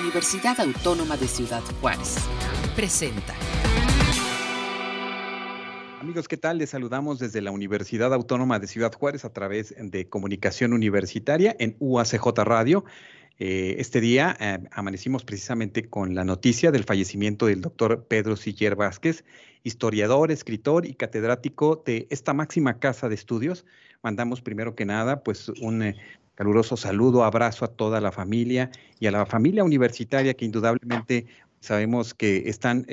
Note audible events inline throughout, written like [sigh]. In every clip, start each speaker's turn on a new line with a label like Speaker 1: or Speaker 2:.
Speaker 1: Universidad Autónoma de Ciudad Juárez. Presenta.
Speaker 2: Amigos, ¿qué tal? Les saludamos desde la Universidad Autónoma de Ciudad Juárez a través de comunicación universitaria en UACJ Radio. Eh, este día eh, amanecimos precisamente con la noticia del fallecimiento del doctor Pedro Siller Vázquez, historiador, escritor y catedrático de esta máxima casa de estudios. Mandamos primero que nada pues un eh, caluroso saludo, abrazo a toda la familia y a la familia universitaria que indudablemente sabemos que están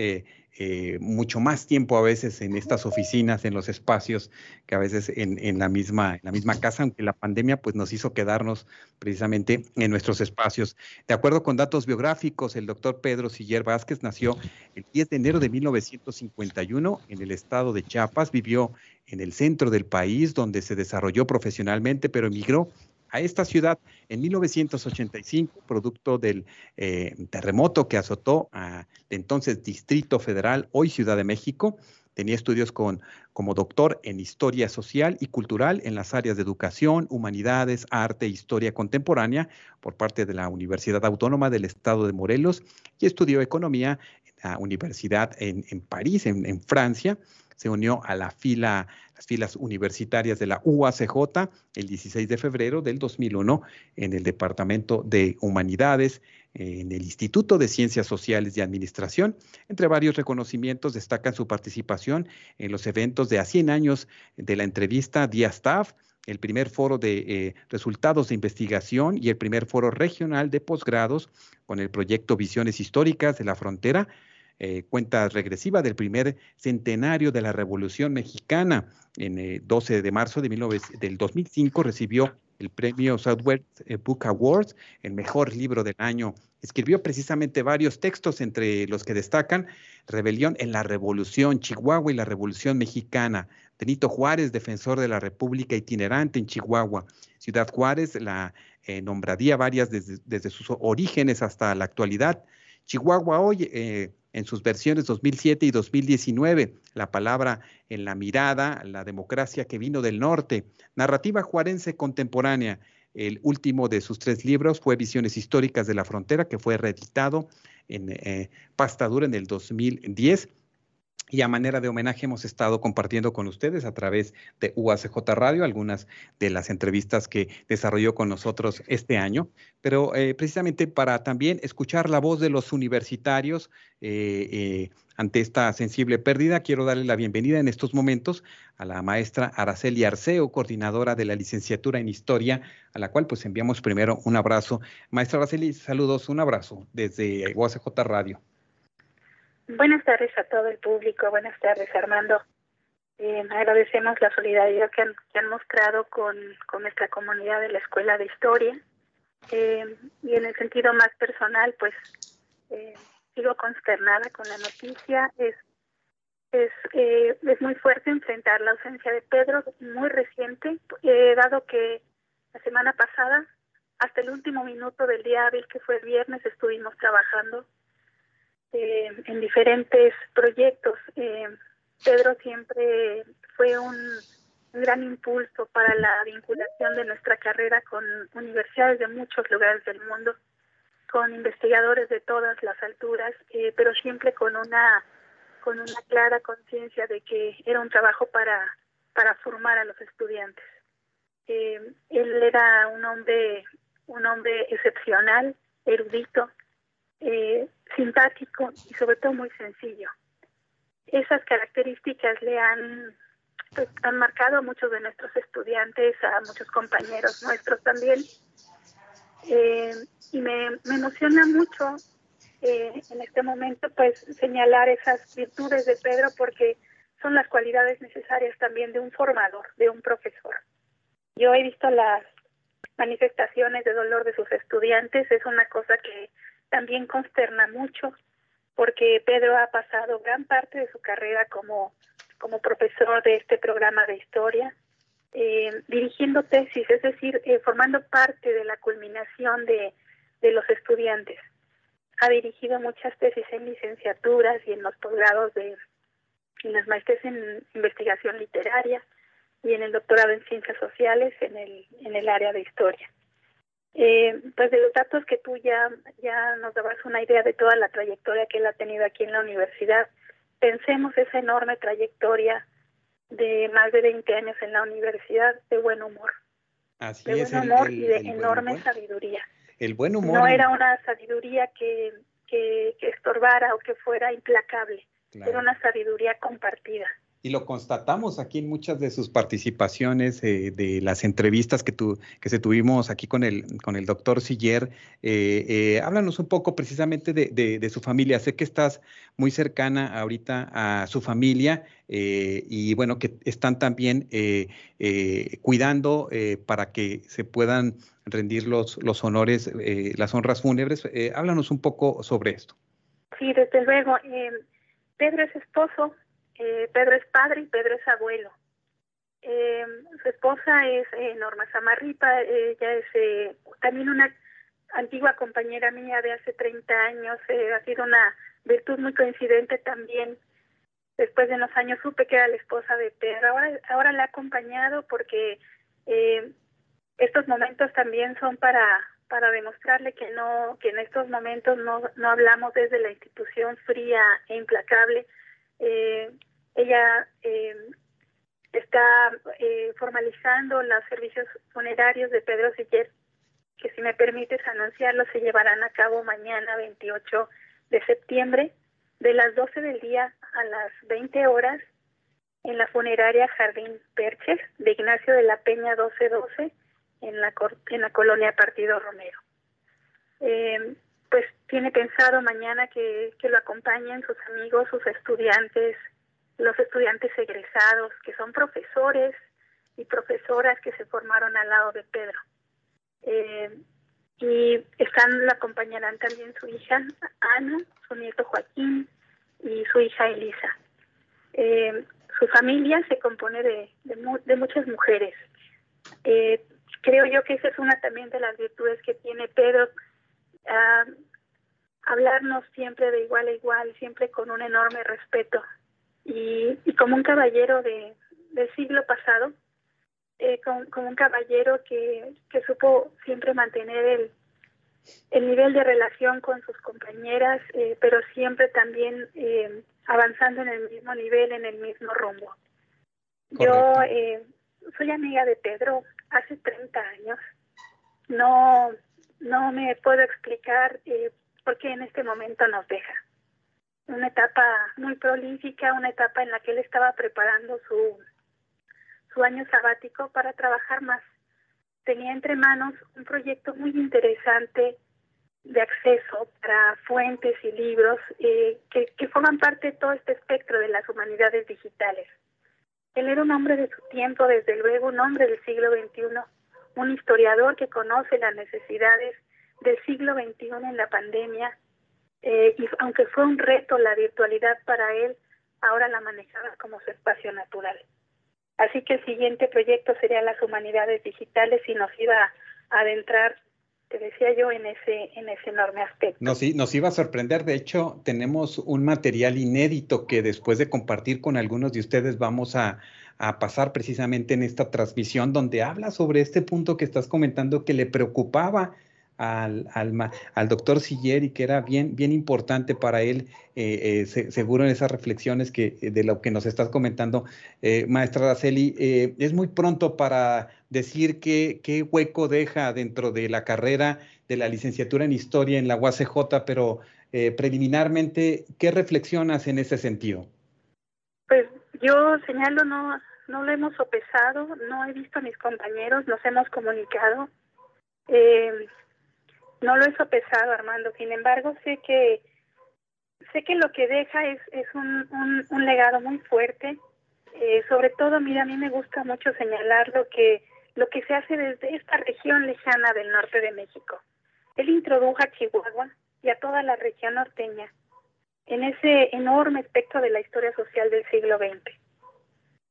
Speaker 2: eh, mucho más tiempo a veces en estas oficinas, en los espacios, que a veces en, la, misma, en la misma casa, aunque la pandemia pues, nos hizo quedarnos precisamente en nuestros espacios. De acuerdo con datos biográficos, el doctor Pedro Siller Vázquez nació el 10 de enero de 1951 en el estado de Chiapas, vivió en el centro del país, donde se desarrolló profesionalmente, pero emigró a esta ciudad en 1985, producto del eh, terremoto que azotó a entonces Distrito Federal, hoy Ciudad de México. Tenía estudios con, como doctor en Historia Social y Cultural en las áreas de Educación, Humanidades, Arte e Historia Contemporánea por parte de la Universidad Autónoma del Estado de Morelos y estudió Economía en la Universidad en, París, en Francia se unió a la fila, las filas universitarias de la UACJ el 16 de febrero del 2001 en el Departamento de Humanidades, en el Instituto de Ciencias Sociales y Administración. Entre varios reconocimientos destacan su participación en los eventos de a 100 años de la entrevista Staff, el primer foro de eh, resultados de investigación y el primer foro regional de posgrados con el proyecto Visiones Históricas de la Frontera, eh, cuenta regresiva del primer centenario de la Revolución Mexicana. En eh, 12 de marzo de del 2005 recibió el premio Southwest eh, Book Awards, el mejor libro del año. Escribió precisamente varios textos, entre los que destacan Rebelión en la Revolución, Chihuahua y la Revolución Mexicana. Benito Juárez, defensor de la República itinerante en Chihuahua. Ciudad Juárez la nombraría varias desde, desde, sus orígenes hasta la actualidad. Chihuahua hoy, en sus versiones 2007 y 2019, La palabra en la mirada, la democracia que vino del norte, narrativa juarense contemporánea. El último de sus tres libros fue Visiones históricas de la frontera, que fue reeditado en eh, Pastadura en el 2010 y a manera de homenaje hemos estado compartiendo con ustedes a través de UACJ Radio algunas de las entrevistas que desarrolló con nosotros este año, pero eh, precisamente para también escuchar la voz de los universitarios eh, eh, ante esta sensible pérdida, quiero darle la bienvenida en estos momentos a la maestra Araceli Arceo, coordinadora de la licenciatura en Historia, a la cual pues enviamos primero un abrazo. Maestra Araceli, saludos, un abrazo desde UACJ Radio.
Speaker 3: Buenas tardes a todo el público, buenas tardes Armando. Eh, agradecemos la solidaridad que han, mostrado con, nuestra comunidad de la Escuela de Historia. Eh, y en el sentido más personal, pues eh, sigo consternada con la noticia. Es, es, es muy fuerte enfrentar la ausencia de Pedro, muy reciente, dado que la semana pasada, hasta el último minuto del día hábil que fue el viernes, estuvimos trabajando eh, en diferentes proyectos. Eh, Pedro siempre fue un, gran impulso para la vinculación de nuestra carrera con universidades de muchos lugares del mundo, con investigadores de todas las alturas, eh, pero siempre con una con una clara conciencia de que era un trabajo para para formar a los estudiantes. él era un hombre un hombre excepcional, erudito, eh, simpático y sobre todo muy sencillo. Esas características le han, pues, han marcado a muchos de nuestros estudiantes, a muchos compañeros nuestros también. Eh, y me, emociona mucho eh, en este momento pues señalar esas virtudes de Pedro porque son las cualidades necesarias también de un formador, de un profesor. Yo he visto las manifestaciones de dolor de sus estudiantes, es una cosa que también consterna mucho porque Pedro ha pasado gran parte de su carrera como, como profesor de este programa de historia, eh, dirigiendo tesis, es decir, eh, formando parte de la culminación de, de los estudiantes. Ha dirigido muchas tesis en licenciaturas y en los posgrados de en las maestrías en investigación literaria y en el doctorado en ciencias sociales en el, en el área de historia. Eh, pues de los datos que tú ya, ya nos dabas una idea de toda la trayectoria que él ha tenido aquí en la universidad, pensemos esa enorme trayectoria de más de 20 años en la universidad de buen humor.
Speaker 2: Así
Speaker 3: de
Speaker 2: es,
Speaker 3: buen humor
Speaker 2: el-
Speaker 3: y de enorme
Speaker 2: humor.
Speaker 3: sabiduría.
Speaker 2: El buen humor.
Speaker 3: No era una sabiduría que, que, que estorbara o que fuera implacable,
Speaker 2: claro.
Speaker 3: era una sabiduría compartida.
Speaker 2: Y lo constatamos aquí en muchas de sus participaciones, eh, de las entrevistas que, tu, que se tuvimos aquí con el, con el doctor Siller. Eh, eh, háblanos un poco precisamente de, de- de su familia. Sé que estás muy cercana ahorita a su familia eh, y bueno, que están también eh, eh, cuidando para que se puedan rendir los, los honores, las honras fúnebres. Háblanos un poco sobre esto.
Speaker 3: Sí, desde luego. Pedro es esposo, eh, Pedro es padre y Pedro es abuelo. Eh, su esposa es eh, Norma Samarripa, ella es también una antigua compañera mía de hace 30 años, ha sido una virtud muy coincidente también. Después de unos años supe que era la esposa de Pedro. Ahora, ahora la he acompañado porque estos momentos también son para para demostrarle que no que en estos momentos no, no hablamos desde la institución fría e implacable ella eh, está eh, formalizando los servicios funerarios de Pedro Siller que si me permites anunciarlo se llevarán a cabo mañana 28 de septiembre de las 12 del día a las 20 horas en la funeraria Jardín Perches de Ignacio de la Peña 1212 en la, en la colonia Partido Romero. Eh, pues tiene pensado mañana que, que lo acompañen sus amigos, sus estudiantes, los estudiantes egresados, que son profesores y profesoras que se formaron al lado de Pedro. Eh, y están, lo acompañarán también su hija Ana, su nieto Joaquín y su hija Elisa. Eh, su familia se compone de, de, de muchas mujeres. Eh, creo yo que esa es una también de las virtudes que tiene Pedro, uh, hablarnos siempre de igual a igual, siempre con un enorme respeto. Y, y como un caballero de, del siglo pasado, eh, como, como, un caballero que, que supo siempre mantener el, el, nivel de relación con sus compañeras, eh, pero siempre también eh, avanzando en el mismo nivel, en el mismo rumbo. Correcto. Yo eh, soy amiga de Pedro hace 30 años. No, no me puedo explicar eh, por qué en este momento nos deja. Una etapa muy prolífica, una etapa en la que él estaba preparando su, su año sabático para trabajar más. Tenía entre manos un proyecto muy interesante de acceso para fuentes y libros eh, que, que forman parte de todo este espectro de las humanidades digitales. Él era un hombre de su tiempo, desde luego un hombre del siglo XXI, un historiador que conoce las necesidades del siglo XXI en la pandemia, eh, y aunque fue un reto la virtualidad para él, ahora la manejaba como su espacio natural. Así que el siguiente proyecto sería las humanidades digitales y nos iba a adentrar, te decía yo, en ese, en ese enorme aspecto.
Speaker 2: Nos, nos iba a sorprender, de hecho, tenemos un material inédito que después de compartir con algunos de ustedes vamos a, a pasar precisamente en esta transmisión donde habla sobre este punto que estás comentando que le preocupaba al, al, al, doctor Siller y que era bien, bien importante para él, eh, eh, se, seguro en esas reflexiones que, de lo que nos estás comentando, eh, maestra Araceli, es muy pronto para decir qué, qué hueco deja dentro de la carrera de la licenciatura en Historia en la UACJ, pero preliminarmente, ¿qué reflexionas en ese sentido?
Speaker 3: Pues yo señalo, no, no lo hemos sopesado, no he visto a mis compañeros, nos hemos comunicado. Eh, no lo he sopesado, Armando. Sin embargo, sé que sé que lo que deja es, es un, un, legado muy fuerte. Eh, sobre todo, mira, a mí me gusta mucho señalar lo que lo que se hace desde esta región lejana del norte de México. Él introdujo a Chihuahua y a toda la región norteña en ese enorme espectro de la historia social del siglo XX.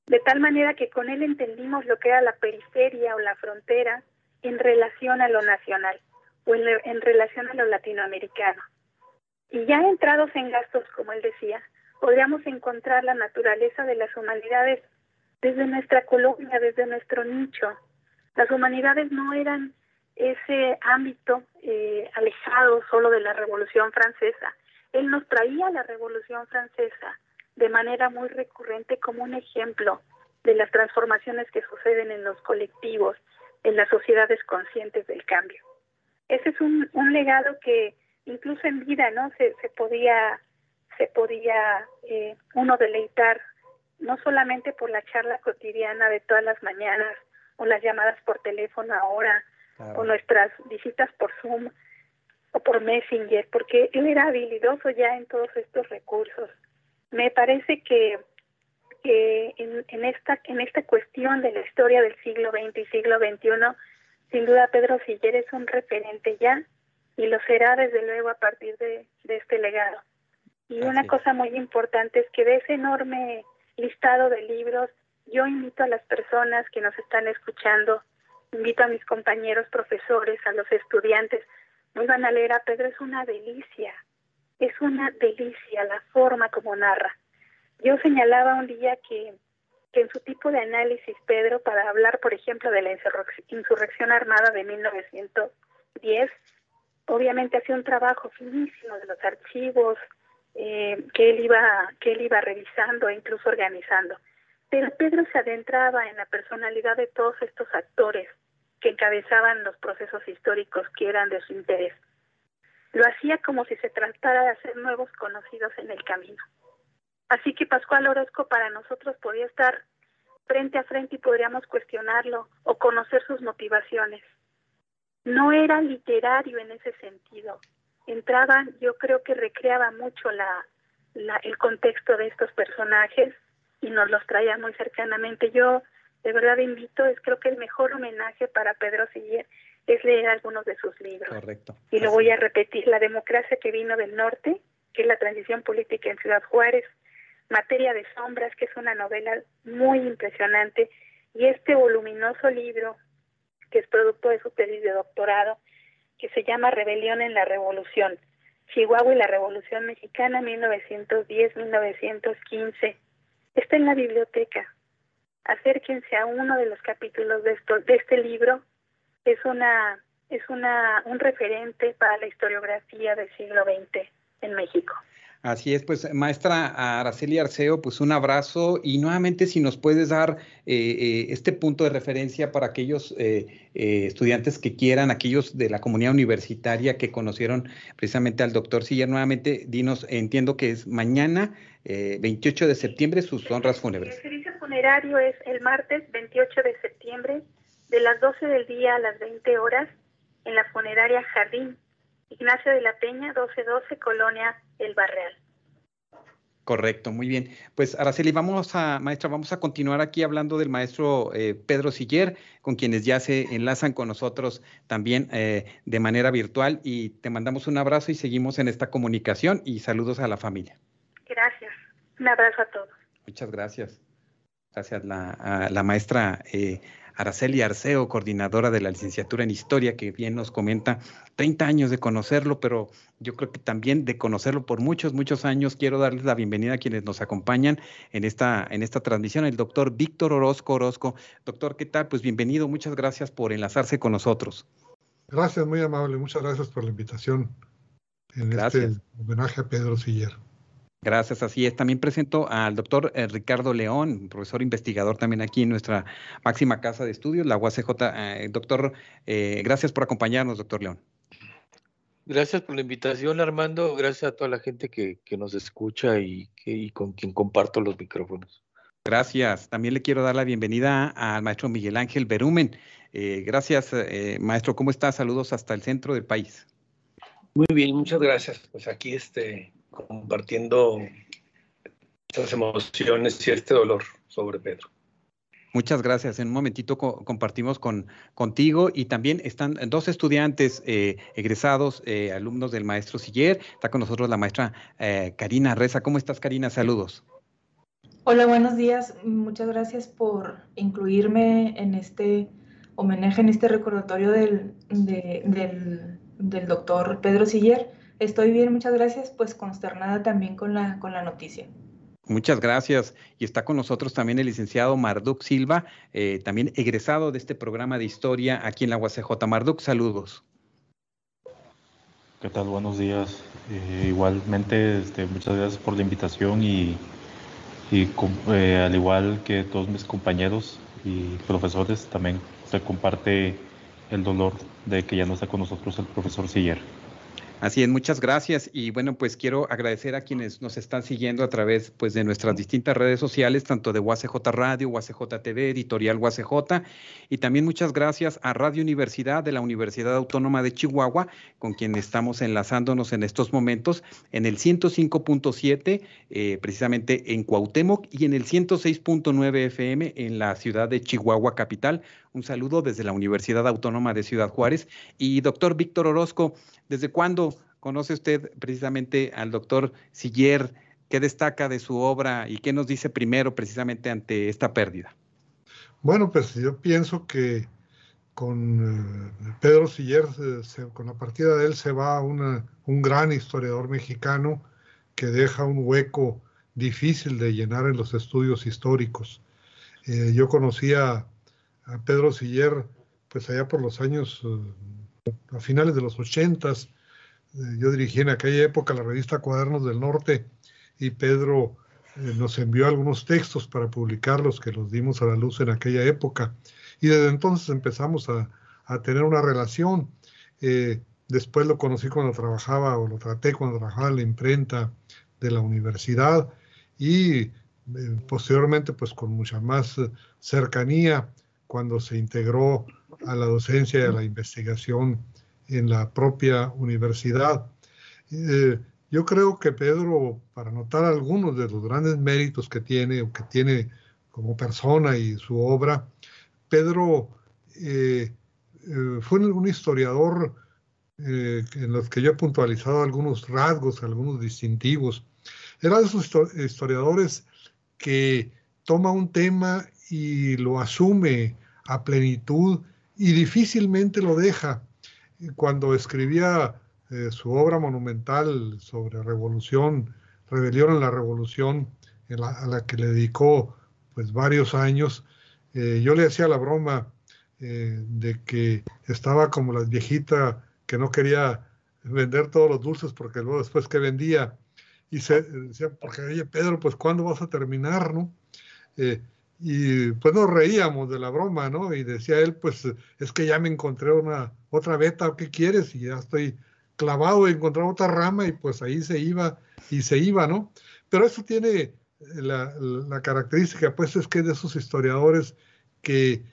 Speaker 3: De tal manera que con él entendimos lo que era la periferia o la frontera en relación a lo nacional o en, en, relación a lo latinoamericano. Y ya entrados en gastos, como él decía, podríamos encontrar la naturaleza de las humanidades desde nuestra colonia, desde nuestro nicho. Las humanidades no eran ese ámbito eh, alejado solo de la Revolución Francesa. Él nos traía la Revolución Francesa de manera muy recurrente como un ejemplo de las transformaciones que suceden en los colectivos, en las sociedades conscientes del cambio. Ese es un, un legado que incluso en vida no se, se podía se podía eh, uno deleitar no solamente por la charla cotidiana de todas las mañanas o las llamadas por teléfono ahora o nuestras visitas por Zoom o por Messenger, porque él era habilidoso ya en todos estos recursos. Me parece que, que en, en, esta en esta cuestión de la historia del siglo XX y siglo XXI, sin duda Pedro Siller es un referente ya y lo será desde luego a partir de, de este legado. Y una cosa muy importante es que de ese enorme listado de libros, yo invito a las personas que nos están escuchando, invito a mis compañeros profesores, a los estudiantes, no van a leer a Pedro, es una delicia, es una delicia la forma como narra. Yo señalaba un día que, que en su tipo de análisis, Pedro, para hablar, por ejemplo, de la insurrección armada de 1910, obviamente hacía un trabajo finísimo de los archivos, eh, que él iba que él iba revisando e incluso organizando. Pero Pedro se adentraba en la personalidad de todos estos actores que encabezaban los procesos históricos que eran de su interés. Lo hacía como si se tratara de hacer nuevos conocidos en el camino. Así que Pascual Orozco para nosotros podía estar frente a frente y podríamos cuestionarlo o conocer sus motivaciones. No era literario en ese sentido, entraba, yo creo que recreaba mucho la, la, el contexto de estos personajes y nos los traía muy cercanamente. Yo de verdad invito, es creo que el mejor homenaje para Pedro Siller es leer algunos de sus libros.
Speaker 2: Correcto.
Speaker 3: Y lo voy a repetir, La democracia que vino del norte, que es la transición política en Ciudad Juárez, Materia de sombras, que es una novela muy impresionante, y este voluminoso libro, que es producto de su tesis de doctorado, que se llama Rebelión en la Revolución, Chihuahua y la Revolución Mexicana 1910-1915. Está en la biblioteca. Acérquense a uno de los capítulos de, esto, de este libro. Es una es una un referente para la historiografía del siglo XX en México.
Speaker 2: Así es, pues maestra Araceli Arceo, pues un abrazo y nuevamente si nos puedes dar eh, eh, este punto de referencia para aquellos eh, estudiantes que quieran, aquellos de la comunidad universitaria que conocieron precisamente al doctor Siller, nuevamente dinos, entiendo que es mañana, 28 de septiembre, sus honras fúnebres.
Speaker 3: El servicio funerario es el martes 28 de septiembre, de las 12 del día a las 20 horas, en la funeraria Jardín, Ignacio de la Peña, 1212, Colonia El Barreal.
Speaker 2: Correcto, muy bien. Pues Araceli, vamos a, maestra, vamos a continuar aquí hablando del maestro eh, Pedro Siller, con quienes ya se enlazan con nosotros también eh, de manera virtual y te mandamos un abrazo y seguimos en esta comunicación y saludos a la familia.
Speaker 3: Gracias. Un abrazo a todos.
Speaker 2: Muchas gracias. Gracias la, a la maestra eh, Araceli Arceo, coordinadora de la licenciatura en Historia, que bien nos comenta 30 años de conocerlo, pero yo creo que también de conocerlo por muchos, muchos años. Quiero darles la bienvenida a quienes nos acompañan en esta, en esta transmisión, el doctor Víctor Orozco Orozco. Doctor, ¿qué tal? Pues bienvenido, muchas gracias por enlazarse con nosotros.
Speaker 4: Gracias, muy amable, muchas gracias por la invitación en gracias. este homenaje a Pedro Siller.
Speaker 2: Gracias, así es. También presento al doctor eh, Ricardo León, profesor investigador también aquí en nuestra máxima casa de estudios, la UACJ. Eh, doctor, eh, gracias por acompañarnos, doctor León.
Speaker 5: Gracias por la invitación, Armando. Gracias a toda la gente que, que nos escucha y, que, y con quien comparto los micrófonos.
Speaker 2: Gracias. También le quiero dar la bienvenida al maestro Miguel Ángel Berumen. gracias, maestro. ¿Cómo está? Saludos hasta el centro del país.
Speaker 6: Muy bien, muchas gracias. Pues aquí este, compartiendo estas emociones y este dolor sobre Pedro.
Speaker 2: Muchas gracias. En un momentito co compartimos con, contigo y también están dos estudiantes eh, egresados, eh, alumnos del maestro Siller. Está con nosotros la maestra eh, Karina Reza. ¿Cómo estás, Karina? Saludos.
Speaker 7: Hola, buenos días. Muchas gracias por incluirme en este homenaje, en este recordatorio del, de, del, del doctor Pedro Siller. Estoy bien, muchas gracias, pues consternada también con la, con la noticia.
Speaker 2: Muchas gracias. Y está con nosotros también el licenciado Marduk Silva, eh, también egresado de este programa de historia aquí en la UACJ. Marduk, saludos.
Speaker 8: ¿Qué tal? Buenos días. Eh, igualmente, este, muchas gracias por la invitación y, eh, al igual que todos mis compañeros y profesores, también se comparte el dolor de que ya no está con nosotros el profesor Siller.
Speaker 2: Así es, muchas gracias. Y bueno, pues quiero agradecer a quienes nos están siguiendo a través pues, de nuestras distintas redes sociales, tanto de UACJ Radio, UACJ TV, Editorial UACJ, y también muchas gracias a Radio Universidad de la Universidad Autónoma de Chihuahua, con quien estamos enlazándonos en estos momentos en el 105.7, eh, precisamente en Cuauhtémoc, y en el 106.9 FM en la ciudad de Chihuahua capital. Un saludo desde la Universidad Autónoma de Ciudad Juárez. Y doctor Víctor Orozco, ¿desde cuándo conoce usted precisamente al doctor Siller? ¿Qué destaca de su obra y qué nos dice primero precisamente ante esta pérdida?
Speaker 4: Bueno, pues yo pienso que con eh, Pedro Siller, con la partida de él, se va un gran historiador mexicano que deja un hueco difícil de llenar en los estudios históricos. Eh, yo conocía a Pedro Siller, pues allá por los años, eh, a finales de los ochentas, eh, yo dirigí en aquella época la revista Cuadernos del Norte y Pedro eh, nos envió algunos textos para publicarlos que los dimos a la luz en aquella época. Y desde entonces empezamos a, tener una relación. después lo conocí cuando trabajaba, o lo traté cuando trabajaba en la imprenta de la universidad y posteriormente pues con mucha más cercanía cuando se integró a la docencia y a la investigación en la propia universidad. Eh, yo creo que Pedro, para notar algunos de los grandes méritos que tiene o que tiene como persona y su obra, Pedro eh, eh, fue un historiador en los que yo he puntualizado algunos rasgos, algunos distintivos. Era de esos historiadores que toma un tema y lo asume a plenitud y difícilmente lo deja. Cuando escribía eh, su obra monumental sobre revolución, rebelión en la revolución, a la que le dedicó pues varios años, eh, yo le hacía la broma eh, de que estaba como la viejita que no quería vender todos los dulces porque luego después que vendía y se decía, porque oye Pedro, pues ¿cuándo vas a terminar? ¿no? Y pues nos reíamos de la broma, ¿no? Y decía él, pues es que ya me encontré una otra beta, ¿qué quieres? Y ya estoy clavado, en encontrar otra rama y pues ahí se iba y se iba, ¿no? Pero eso tiene la, la característica, pues es que de esos historiadores que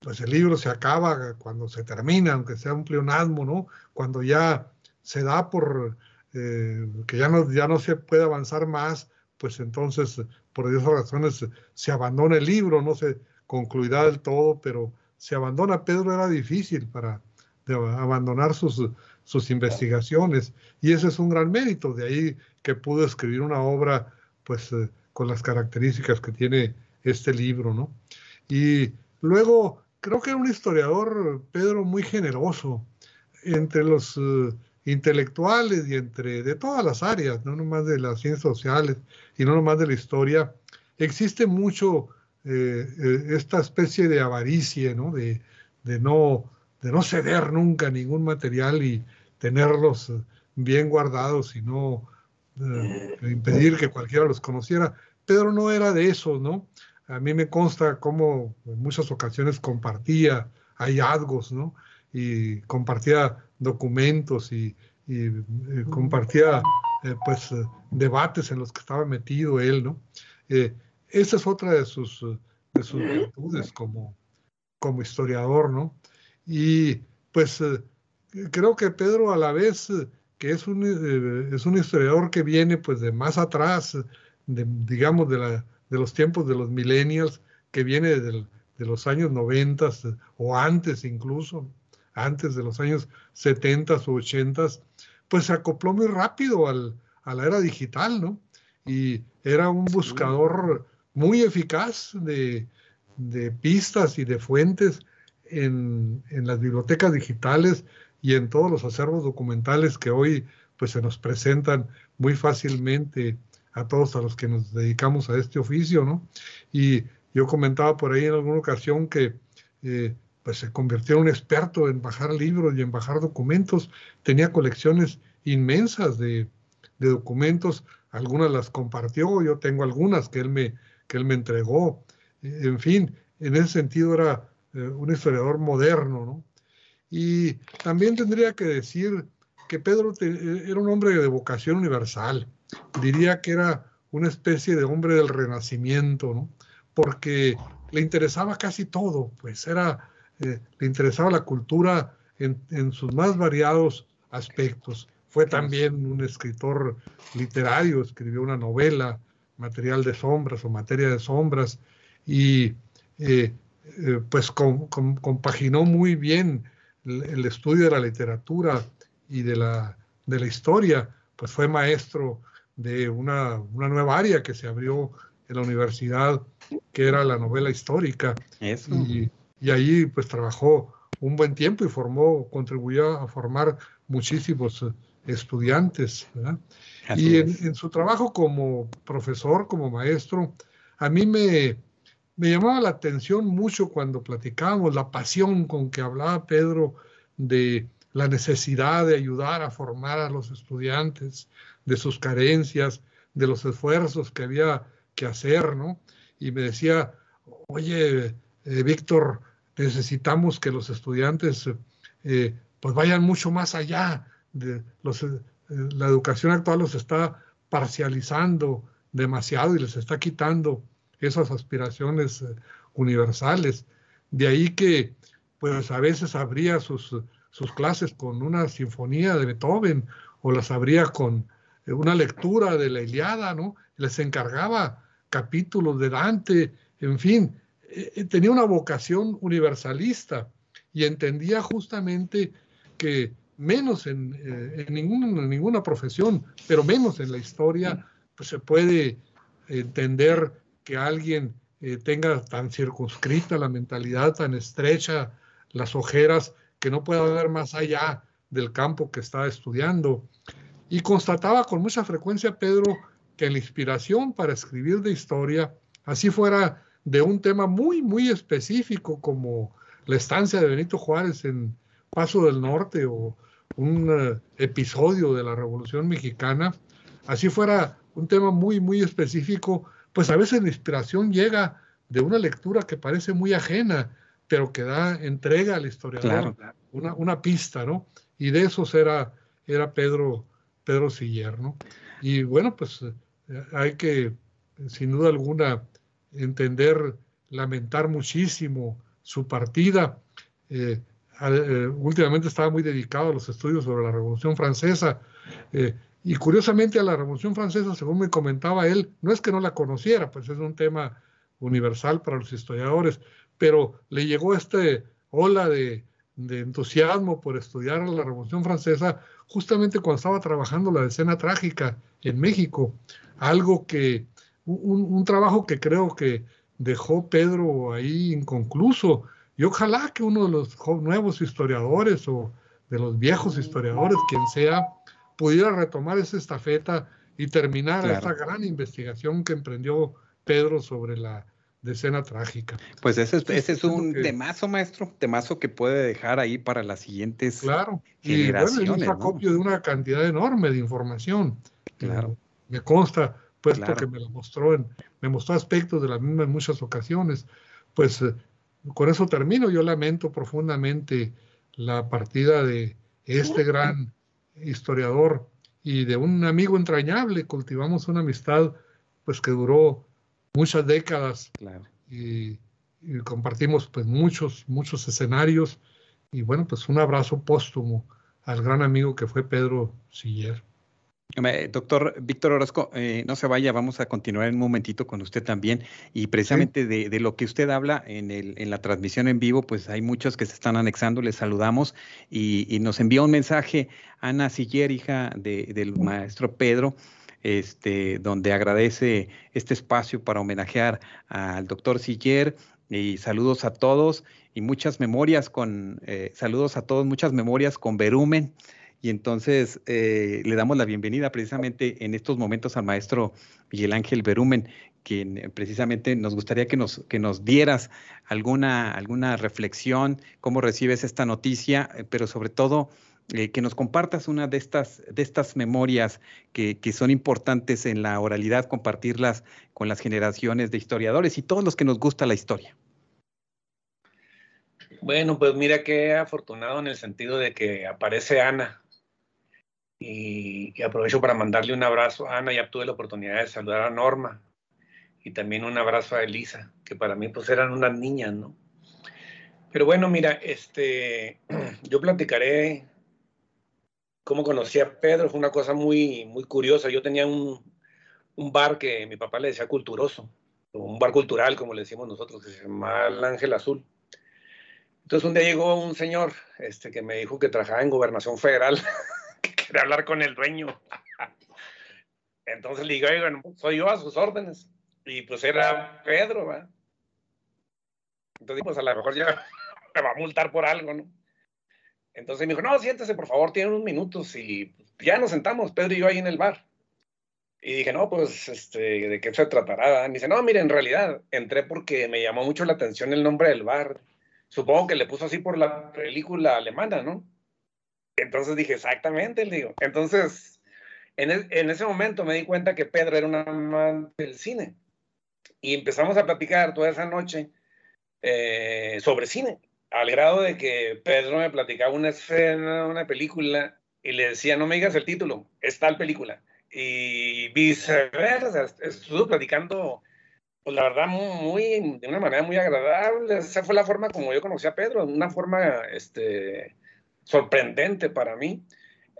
Speaker 4: pues el libro se acaba cuando se termina, aunque sea un pleonasmo, ¿no? Cuando ya se da por eh, que ya no, ya no se puede avanzar más, pues entonces por esas razones se abandona el libro, no se concluirá del todo, pero se abandona. Pedro era difícil para abandonar sus, sus investigaciones y ese es un gran mérito, de ahí que pudo escribir una obra pues eh, con las características que tiene este libro, ¿no? Y luego creo que era un historiador, Pedro, muy generoso entre los... Eh, intelectuales y entre de todas las áreas, no nomás de las ciencias sociales y no nomás de la historia, existe mucho eh, eh, esta especie de avaricia, ¿no? De, no, de no ceder nunca ningún material y tenerlos eh, bien guardados y no impedir que cualquiera los conociera. Pedro no era de esos, ¿no? A mí me consta cómo en muchas ocasiones compartía hallazgos, ¿no? Y compartía documentos y, eh, compartía eh, pues eh, debates en los que estaba metido él, ¿no? esa es otra de sus, de sus virtudes como, como historiador, ¿no? Y pues creo que Pedro a la vez que es un, es un historiador que viene pues de más atrás, de, digamos de, la, de los tiempos de los millennials, que viene de, de los años 90 o antes incluso, antes de los años 70 o 80, pues se acopló muy rápido al, a la era digital, ¿no? Y era un buscador muy eficaz de, pistas y de fuentes en, las bibliotecas digitales y en todos los acervos documentales que hoy pues se nos presentan muy fácilmente a todos a los que nos dedicamos a este oficio, ¿no? Y yo comentaba por ahí en alguna ocasión que eh, pues se convirtió en un experto en bajar libros y en bajar documentos, tenía colecciones inmensas de, de documentos, algunas las compartió, yo tengo algunas que él me, que él me entregó, en fin, en ese sentido era eh, un historiador moderno, ¿no? Y también tendría que decir que Pedro era un hombre de vocación universal, diría que era una especie de hombre del renacimiento, ¿no? Porque le interesaba casi todo, pues era, eh, le interesaba la cultura en, en sus más variados aspectos. Fue también un escritor literario, escribió una novela, Material de Sombras o Materia de Sombras, y eh, eh, pues compaginó muy bien el, estudio de la literatura y de la, de la historia, pues fue maestro de una, una, nueva área que se abrió en la universidad, que era la novela histórica. Y, y ahí pues trabajó un buen tiempo y formó, contribuyó a formar muchísimos estudiantes. Y en, su trabajo como profesor, como maestro, a mí me, me llamaba la atención mucho cuando platicábamos la pasión con que hablaba Pedro de la necesidad de ayudar a formar a los estudiantes, de sus carencias, de los esfuerzos que había que hacer, ¿no? Y me decía, oye, eh, Víctor, necesitamos que los estudiantes eh, pues vayan mucho más allá de los, eh, la educación actual los está parcializando demasiado y les está quitando esas aspiraciones eh, universales. De ahí que, pues a veces abría sus, sus clases con una sinfonía de Beethoven o las abría con eh, una lectura de la Iliada, ¿no? Les encargaba capítulos de Dante, en fin, tenía una vocación universalista y entendía justamente que menos en, eh, ninguna profesión, pero menos en la historia, pues se puede entender que alguien eh, tenga tan circunscrita la mentalidad, tan estrecha las ojeras, que no pueda ver más allá del campo que está estudiando. Y constataba con mucha frecuencia Pedro que la inspiración para escribir de historia, así fuera de un tema muy, muy específico como la estancia de Benito Juárez en Paso del Norte o un eh, episodio de la Revolución Mexicana, así fuera un tema muy, muy específico, pues a veces la inspiración llega de una lectura que parece muy ajena, pero que da entrega al historiador una, una, pista, ¿no? Y de eso era, era Pedro, Pedro Siller, ¿no? Y bueno, pues eh, hay que, sin duda alguna, entender, lamentar muchísimo su partida. Eh, eh, últimamente estaba muy dedicado a los estudios sobre la Revolución Francesa. Eh, y curiosamente a la Revolución Francesa, según me comentaba él, no es que no la conociera, pues es un tema universal para los historiadores, pero le llegó este ola de, entusiasmo por estudiar la Revolución Francesa justamente cuando estaba trabajando la escena trágica en México, algo que, un trabajo que creo que dejó Pedro ahí inconcluso, y ojalá que uno de los nuevos historiadores o de los viejos historiadores, quien sea, pudiera retomar esa estafeta y terminar esta gran investigación que emprendió Pedro sobre la decena trágica.
Speaker 2: Pues ese, es, ese es un temazo, maestro, temazo que puede dejar ahí para las siguientes
Speaker 4: claro. generaciones. Y bueno, es un acopio de una cantidad enorme de información. Claro. Me consta, pues, porque me lo mostró, en, me mostró aspectos de la misma en muchas ocasiones. Pues eh, con eso termino. Yo lamento profundamente la partida de este gran historiador y de un amigo entrañable. Cultivamos una amistad pues que duró muchas décadas y, compartimos pues muchos, muchos escenarios y bueno, pues un abrazo póstumo al gran amigo que fue Pedro Siller.
Speaker 2: Doctor Víctor Orozco, eh, no se vaya, vamos a continuar en un momentito con usted también. Y precisamente de, lo que usted habla en, el, en, la transmisión en vivo, pues hay muchos que se están anexando, les saludamos. Y, nos envía un mensaje Ana Siller, hija del maestro Pedro, este, donde agradece este espacio para homenajear al doctor Siller. Y saludos a todos y muchas memorias con, eh, saludos a todos, muchas memorias con Verumen y entonces eh, le damos la bienvenida precisamente en estos momentos al maestro Miguel Ángel Berumen, quien precisamente nos gustaría que nos, que nos dieras alguna, alguna reflexión, cómo recibes esta noticia, eh, pero sobre todo eh, que nos compartas una de estas, de estas memorias que, que, son importantes en la oralidad, compartirlas con las generaciones de historiadores y todos los que nos gusta la historia.
Speaker 6: Bueno, pues mira qué afortunado en el sentido de que aparece Ana. Y, aprovecho para mandarle un abrazo a Ana. Ya tuve la oportunidad de saludar a Norma. Y también un abrazo a Elisa, que para mí pues eran unas niñas, ¿no? Pero bueno, mira, este, [clears throat] yo platicaré cómo conocí a Pedro. Fue una cosa muy, muy curiosa. Yo tenía un, un bar que mi papá le decía culturoso, un bar cultural, como le decimos nosotros, que se llama El Ángel Azul. Entonces un día llegó un señor este, que me dijo que trabajaba en gobernación federal, [laughs] [laughs] que quería hablar con el dueño. [laughs] Entonces le digo, oigan, soy yo a sus órdenes. Y pues era Pedro, ¿va? Entonces, pues a lo mejor ya [laughs] me va a multar por algo, ¿no? Entonces me dijo, no, siéntese, por favor, tiene unos minutos. Y ya nos sentamos, Pedro y yo ahí en el bar. Y dije, no, pues, este, ¿de qué se tratará? Me dice, no, mire, en realidad entré porque me llamó mucho la atención el nombre del bar. Supongo que le puso así por la película alemana, ¿no? Entonces dije, exactamente, le digo. Entonces, en, en, ese momento me di cuenta que Pedro era un amante del cine. Y empezamos a platicar toda esa noche eh, sobre cine, al grado de que Pedro me platicaba una escena, una película, y le decía, no me digas el título, es tal película. Y viceversa, estuvo platicando pues la verdad, muy, de una manera muy agradable. Esa fue la forma como yo conocí a Pedro, una forma este, sorprendente para mí.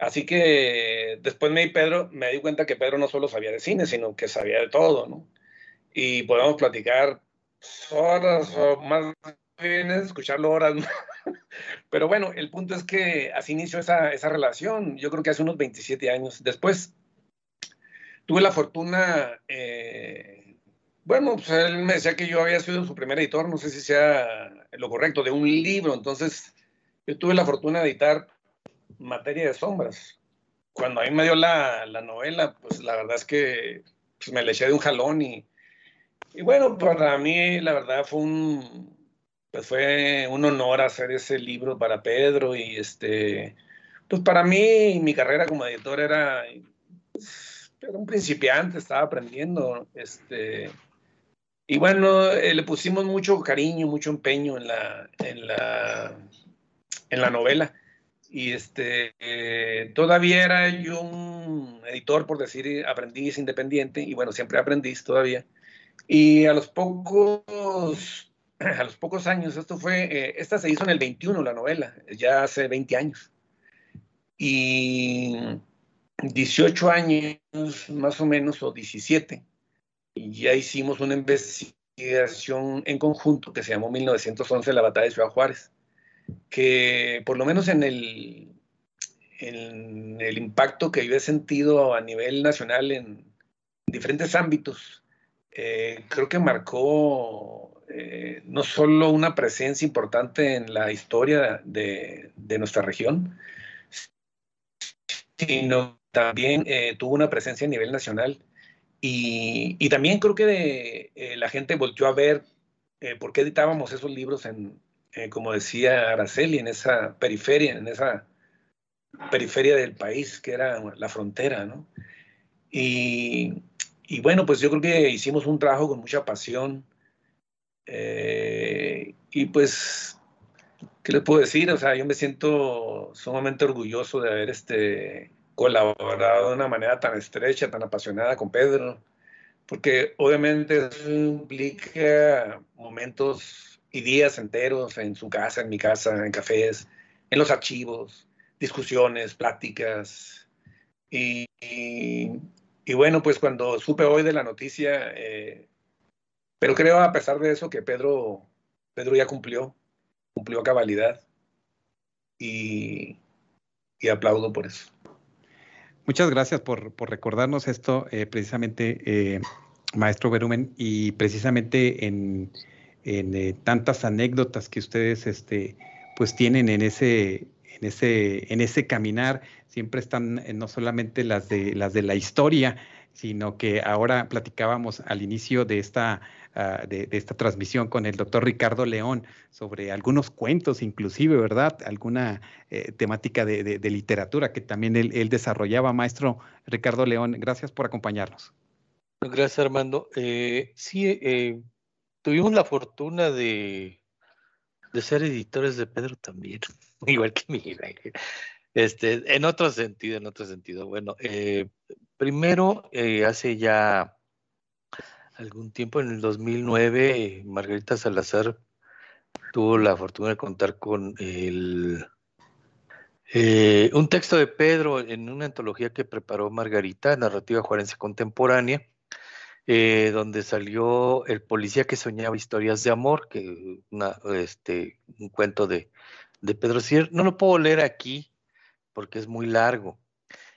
Speaker 6: Así que después me di, Pedro, me di cuenta que Pedro no solo sabía de cine, sino que sabía de todo, ¿no? Y podemos platicar horas o más bien escucharlo horas. [laughs] Pero bueno, el punto es que así inició esa, esa relación, yo creo que hace unos 27 años. Después tuve la fortuna... Eh, bueno, pues él me decía que yo había sido su primer editor, no sé si sea lo correcto, de un libro. Entonces, yo tuve la fortuna de editar Materia de Sombras. Cuando a mí me dio la, novela, pues la verdad es que pues, me le eché de un jalón y, y bueno, para mí la verdad fue un, pues fue un honor hacer ese libro para Pedro y este, pues para mí mi carrera como editor era, era un principiante, estaba aprendiendo, este, y bueno, eh, le pusimos mucho cariño, mucho empeño en la, en la, en la novela. Y este, eh, todavía era yo un editor, por decir, aprendiz independiente, y bueno, siempre aprendiz todavía. Y a los pocos, [clears throat] a los pocos años, esto fue, eh, esta se hizo en el 21, la novela, ya hace 20 años. Y 18 años más o menos, o 17, ya hicimos una investigación en conjunto que se llamó 1911, la batalla de Ciudad Juárez, que por lo menos en el, en el impacto que yo he sentido a nivel nacional en diferentes ámbitos, eh, creo que marcó eh, no solo una presencia importante en la historia de, de nuestra región, sino también eh, tuvo una presencia a nivel nacional. Y, también creo que eh, la gente volvió a ver eh, por qué editábamos esos libros en, eh, como decía Araceli, en esa periferia, en esa periferia del país que era la frontera, ¿no? Y, bueno, pues yo creo que hicimos un trabajo con mucha pasión. y pues, ¿qué les puedo decir? O sea, yo me siento sumamente orgulloso de haber este, colaborado de una manera tan estrecha, tan apasionada con Pedro, porque obviamente eso implica momentos y días enteros en su casa, en mi casa, en cafés, en los archivos, discusiones, pláticas. Y, y, bueno, pues cuando supe hoy de la noticia, eh, pero creo a pesar de eso que Pedro, Pedro ya cumplió, cumplió cabalidad y, y aplaudo por eso.
Speaker 2: Muchas gracias por, recordarnos esto, eh, precisamente, eh, maestro Berumen, y precisamente en, eh, tantas anécdotas que ustedes este, pues tienen en ese, en, ese, en ese caminar siempre están no solamente las de, las de la historia, sino que ahora platicábamos al inicio de esta, ah, de, esta transmisión con el doctor Ricardo León sobre algunos cuentos, inclusive, ¿verdad? Alguna eh, temática de, literatura que también él, desarrollaba. Maestro Ricardo León, gracias por acompañarnos.
Speaker 5: Gracias, Armando. Eh, sí, eh, tuvimos la fortuna de, de ser editores de Pedro también, [laughs] igual que Miguel Este, en otro sentido, en otro sentido. Bueno, eh, primero, eh, hace ya algún tiempo, en el 2009, Margarita Salazar tuvo la fortuna de contar con el, eh, un texto de Pedro en una antología que preparó Margarita, Narrativa Juarense Contemporánea, donde salió El policía que soñaba historias de amor, que este, un cuento de, de Pedro Cier. No lo puedo leer aquí, porque es muy largo.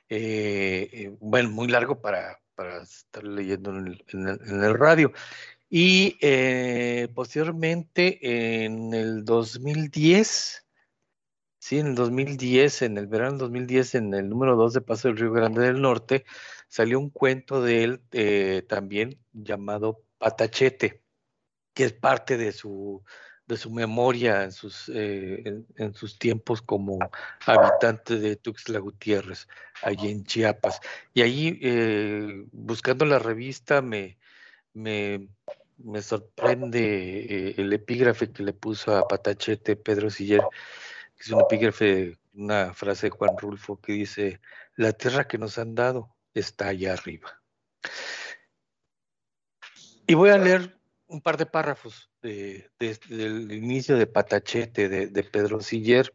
Speaker 5: Eh, eh, bueno, muy largo para, estar leyendo en el, radio. Y eh, posteriormente, en el 2010, sí, en el 2010, en el verano del 2010, en el número 2 de Paso del Río Grande del Norte, salió un cuento de él también llamado Patachete, que es parte de su de su memoria en sus, eh, en, sus tiempos como habitante de Tuxtla Gutiérrez, allí en Chiapas. Y allí, eh, buscando la revista, me, me, me sorprende eh, el epígrafe que le puso a Patachete Pedro Siller, que es un epígrafe, una frase de Juan Rulfo que dice, la tierra que nos han dado está allá arriba. Y voy a leer un par de párrafos de, del inicio de Patachete de, Pedro Siller.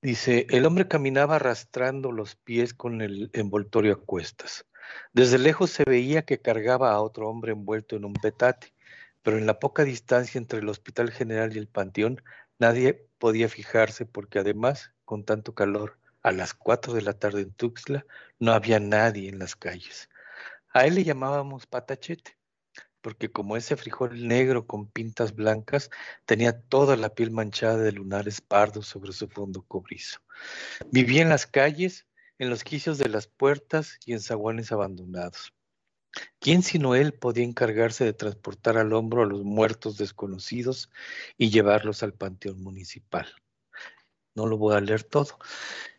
Speaker 5: Dice, el hombre caminaba arrastrando los pies con el envoltorio a cuestas. Desde lejos se veía que cargaba a otro hombre envuelto en un petate, pero en la poca distancia entre el Hospital General y el Panteón nadie podía fijarse porque además, con tanto calor, a las cuatro de la tarde en Tuxtla no había nadie en las calles. A él le llamábamos Patachete porque como ese frijol negro con pintas blancas, tenía toda la piel manchada de lunares pardos sobre su fondo cobrizo. Vivía en las calles, en los quicios de las puertas y en zaguanes abandonados. ¿Quién sino él podía encargarse de transportar al hombro a los muertos desconocidos y llevarlos al panteón municipal? No lo voy a leer todo.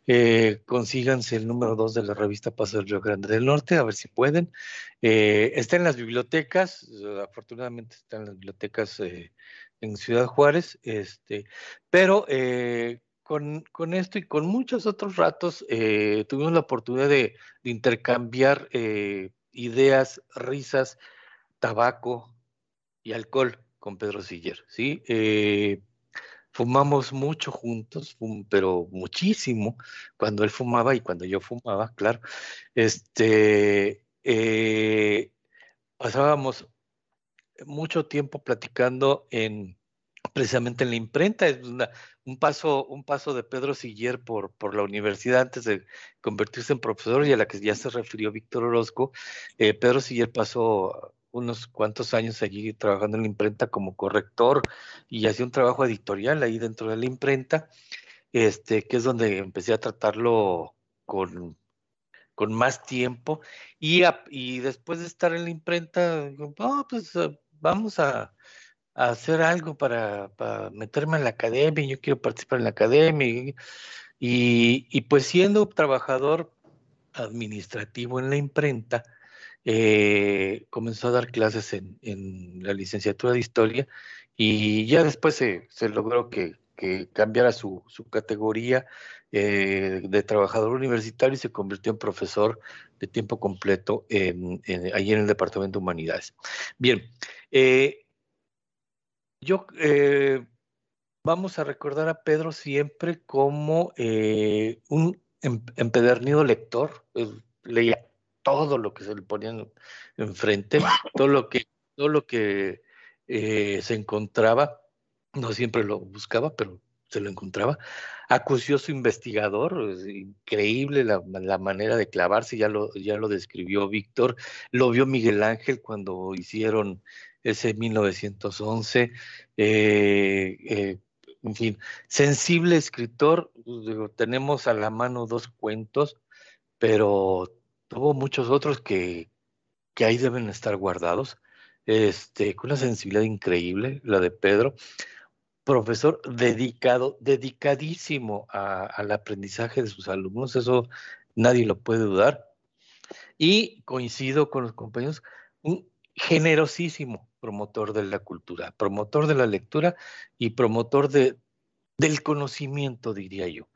Speaker 5: Eh, consíganse el número 2 de la revista Paso del Río Grande del Norte, a ver si pueden. Eh, está en las bibliotecas, afortunadamente está en las bibliotecas eh, en Ciudad Juárez, este, pero con, esto y con muchos otros ratos tuvimos la oportunidad de, de intercambiar ideas, risas, tabaco y alcohol con Pedro Siller, ¿sí? Fumamos mucho juntos, pero muchísimo, cuando él fumaba y cuando yo fumaba, claro. Este, eh, pasábamos mucho tiempo platicando en precisamente en la imprenta, es un paso, un paso de Pedro Siller por, por la universidad antes de convertirse en profesor y a la que ya se refirió Víctor Orozco. Eh, Pedro Siller pasó unos cuantos años allí trabajando en la imprenta como corrector y hacía un trabajo editorial ahí dentro de la imprenta, este, que es donde empecé a tratarlo con, con más tiempo. Y, después de estar en la imprenta, digo, pues eh, vamos a, hacer algo para, para, meterme en la academia, yo quiero participar en la academia. Y, y pues siendo trabajador administrativo en la imprenta, eh, comenzó a dar clases en, la licenciatura de historia y ya después se, logró que, cambiara su, categoría eh, de trabajador universitario y se convirtió en profesor de tiempo completo en, allí en el Departamento de Humanidades. Bien, eh, yo vamos a recordar a Pedro siempre como un em, empedernido lector, leía todo lo que se le ponían enfrente, todo lo que, todo lo que eh, se encontraba, no siempre lo buscaba, pero se lo encontraba. Acucioso investigador, increíble la, manera de clavarse, ya lo, ya lo describió Víctor, lo vio Miguel Ángel cuando hicieron ese 1911, eh, eh, en fin, sensible escritor, tenemos a la mano dos cuentos, pero tuvo muchos otros que, que ahí deben estar guardados, este, con una sensibilidad increíble, la de Pedro, profesor dedicado, dedicadísimo al aprendizaje de sus alumnos, eso nadie lo puede dudar. Y coincido con los compañeros, un generosísimo promotor de la cultura, promotor de la lectura y promotor de, del conocimiento, diría yo,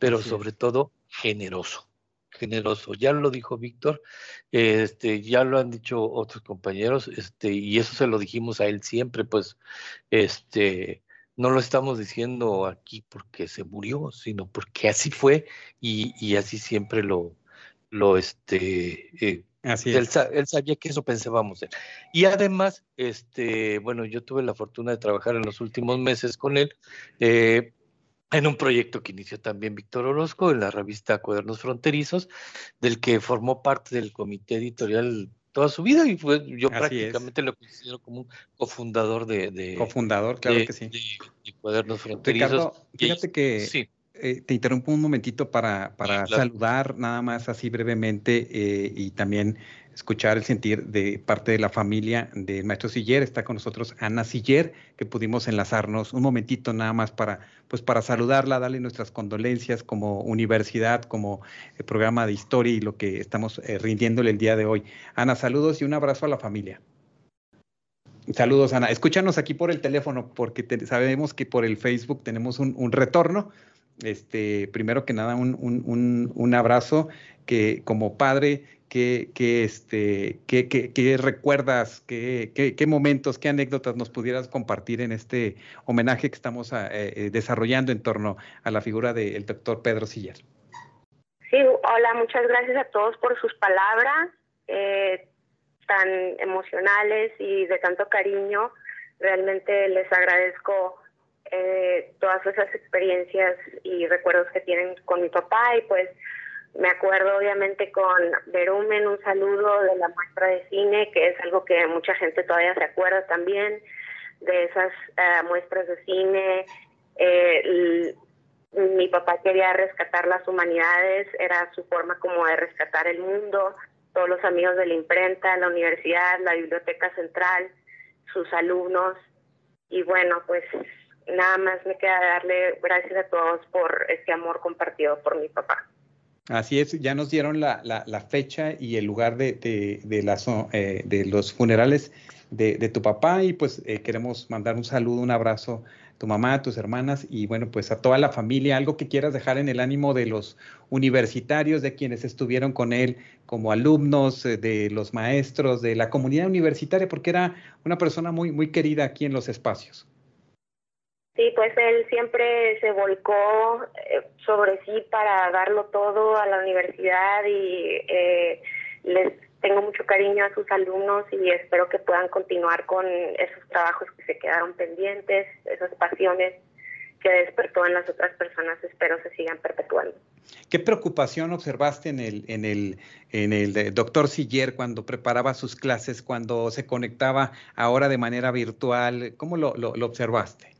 Speaker 5: pero sobre todo generoso, generoso. Ya lo dijo Víctor, este, ya lo han dicho otros compañeros, este, y eso se lo dijimos a él siempre, pues, este, no lo estamos diciendo aquí porque se murió, sino porque así fue y, y así siempre lo, lo este, eh, así él, él, sabía que eso pensábamos. Y además, este, bueno, yo tuve la fortuna de trabajar en los últimos meses con él. Eh, en un proyecto que inició también Víctor Orozco en la revista Cuadernos Fronterizos, del que formó parte del comité editorial toda su vida y fue yo prácticamente lo considero como un cofundador de,
Speaker 2: cofundador claro que sí.
Speaker 5: de, cuadernos fronterizos.
Speaker 2: Fíjate que eh, te interrumpo un momentito para, para saludar nada más así brevemente eh, y también escuchar el sentir de parte de la familia del maestro Siller. Está con nosotros Ana Siller, que pudimos enlazarnos un momentito nada más para, pues para saludarla, darle nuestras condolencias como universidad, como el programa de historia y lo que estamos eh, rindiéndole el día de hoy. Ana, saludos y un abrazo a la familia. Saludos, Ana. Escúchanos aquí por el teléfono, porque sabemos que por el Facebook tenemos un retorno. Este, primero que nada, un, un, un, abrazo que como padre ¿Qué, qué, este, qué, qué, recuerdas, qué, momentos, qué anécdotas nos pudieras compartir en este homenaje que estamos ah, eh, eh, desarrollando en torno a la figura del doctor Pedro Siller?
Speaker 9: Sí, hola, muchas gracias a todos por sus palabras eh, tan emocionales y de tanto cariño. Realmente les agradezco todas esas experiencias y recuerdos que tienen con mi papá y pues me acuerdo obviamente con Verumen, un saludo de la muestra de cine, que es algo que mucha gente todavía se acuerda también, de esas eh, muestras de cine. Eh, mi papá quería rescatar las humanidades, era su forma como de rescatar el mundo, todos los amigos de la imprenta, la universidad, la biblioteca central, sus alumnos. Y bueno, pues nada más me queda darle gracias a todos por este amor compartido por mi papá.
Speaker 2: Así es, ya nos dieron la, fecha y el lugar de, de, de, eh, de los funerales de, tu papá y pues eh, queremos mandar un saludo, un abrazo a tu mamá, a tus hermanas y bueno, pues a toda la familia, algo que quieras dejar en el ánimo de los universitarios, de quienes estuvieron con él como alumnos, eh, de los maestros, de la comunidad universitaria, porque era una persona muy, muy querida aquí en los espacios.
Speaker 9: Sí, pues él siempre se volcó eh, sobre sí para darlo todo a la universidad y eh, les tengo mucho cariño a sus alumnos y espero que puedan continuar con esos trabajos que se quedaron pendientes, esas pasiones que despertó en las otras personas, espero se sigan perpetuando.
Speaker 2: ¿Qué preocupación observaste en el, en el, en el doctor Siller cuando preparaba sus clases, cuando se conectaba ahora de manera virtual? ¿Cómo lo, lo, lo observaste?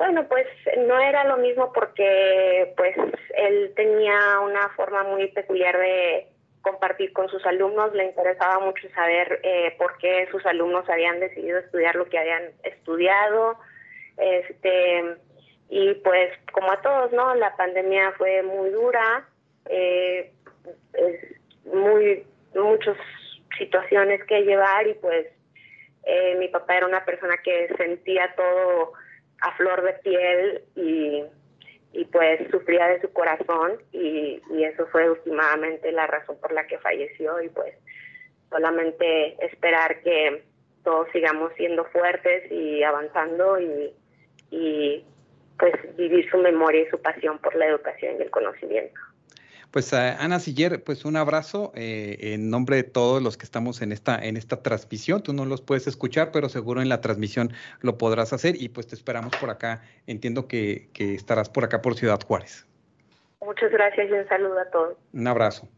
Speaker 9: Bueno, pues no era lo mismo porque pues él tenía una forma muy peculiar de compartir con sus alumnos, le interesaba mucho saber eh, por qué sus alumnos habían decidido estudiar lo que habían estudiado, este y pues como a todos, ¿no? La pandemia fue muy dura, eh, muy muchas situaciones que llevar y pues eh, mi papá era una persona que sentía todo a flor de piel y, y pues sufría de su corazón y, y eso fue últimamente la razón por la que falleció y pues solamente esperar que todos sigamos siendo fuertes y avanzando y, y pues vivir su memoria y su pasión por la educación y el conocimiento.
Speaker 2: Pues Ana Siller, pues un abrazo eh, en nombre de todos los que estamos en esta, en esta transmisión. Tú no los puedes escuchar, pero seguro en la transmisión lo podrás hacer y pues te esperamos por acá. Entiendo que, que estarás por acá por Ciudad Juárez.
Speaker 9: Muchas gracias y un saludo a todos.
Speaker 2: Un abrazo.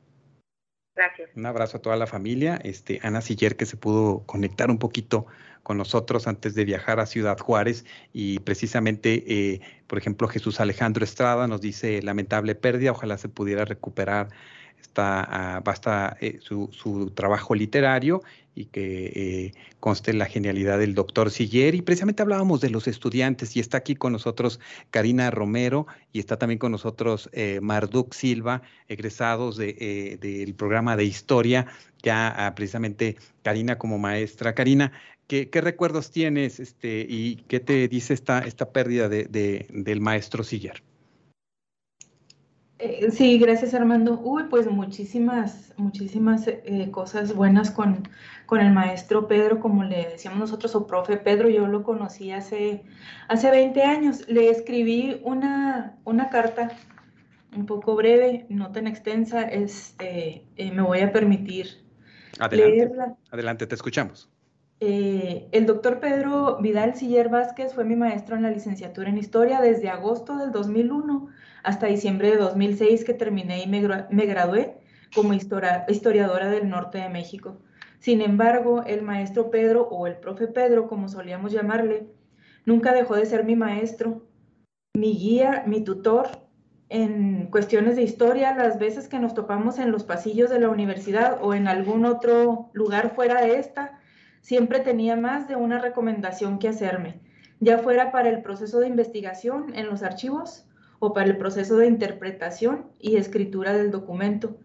Speaker 9: Gracias.
Speaker 2: Un abrazo a toda la familia. Este, Ana Siller que se pudo conectar un poquito con nosotros antes de viajar a Ciudad Juárez y precisamente, eh, por ejemplo, Jesús Alejandro Estrada nos dice lamentable pérdida, ojalá se pudiera recuperar está, basta eh, su, su, trabajo literario y que eh, conste la genialidad del doctor Siller. Y precisamente hablábamos de los estudiantes y está aquí con nosotros Karina Romero y está también con nosotros eh, Marduk Silva, egresados de, del programa de historia, ya ah, precisamente Karina como maestra. Karina, ¿qué, recuerdos tienes este, y qué te dice esta, esta pérdida de, del maestro Siller?
Speaker 7: Eh, sí, gracias Armando. Uy, pues muchísimas, muchísimas eh, cosas buenas con, con, el maestro Pedro, como le decíamos nosotros, o profe Pedro, yo lo conocí hace, hace 20 años. Le escribí una, una carta un poco breve, no tan extensa, este, eh, me voy a permitir
Speaker 2: adelante, leerla. Adelante, te escuchamos.
Speaker 7: El doctor Pedro Vidal Siller Vázquez fue mi maestro en la licenciatura en Historia desde agosto del 2001 hasta diciembre de 2006 que terminé y me, gradué como historiadora del norte de México. Sin embargo, el maestro Pedro o el profe Pedro, como solíamos llamarle, nunca dejó de ser mi maestro, mi guía, mi tutor en cuestiones de historia, las veces que nos topamos en los pasillos de la universidad o en algún otro lugar fuera de esta, siempre tenía más de una recomendación que hacerme, ya fuera para el proceso de investigación en los archivos o para el proceso de interpretación y escritura del documento.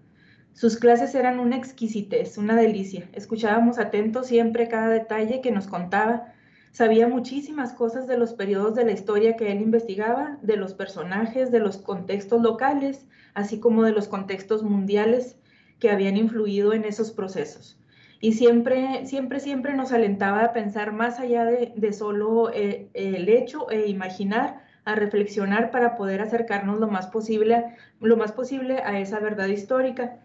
Speaker 7: Sus clases eran una exquisitez, una delicia. Escuchábamos atentos siempre cada detalle que nos contaba. Sabía muchísimas cosas de los periodos de la historia que él investigaba, de los personajes, de los contextos locales, así como de los contextos mundiales que habían influido en esos procesos. Y siempre, siempre, siempre nos alentaba a pensar más allá de, solo eh, el hecho e imaginar a reflexionar para poder acercarnos lo más posible, lo más posible a esa verdad histórica.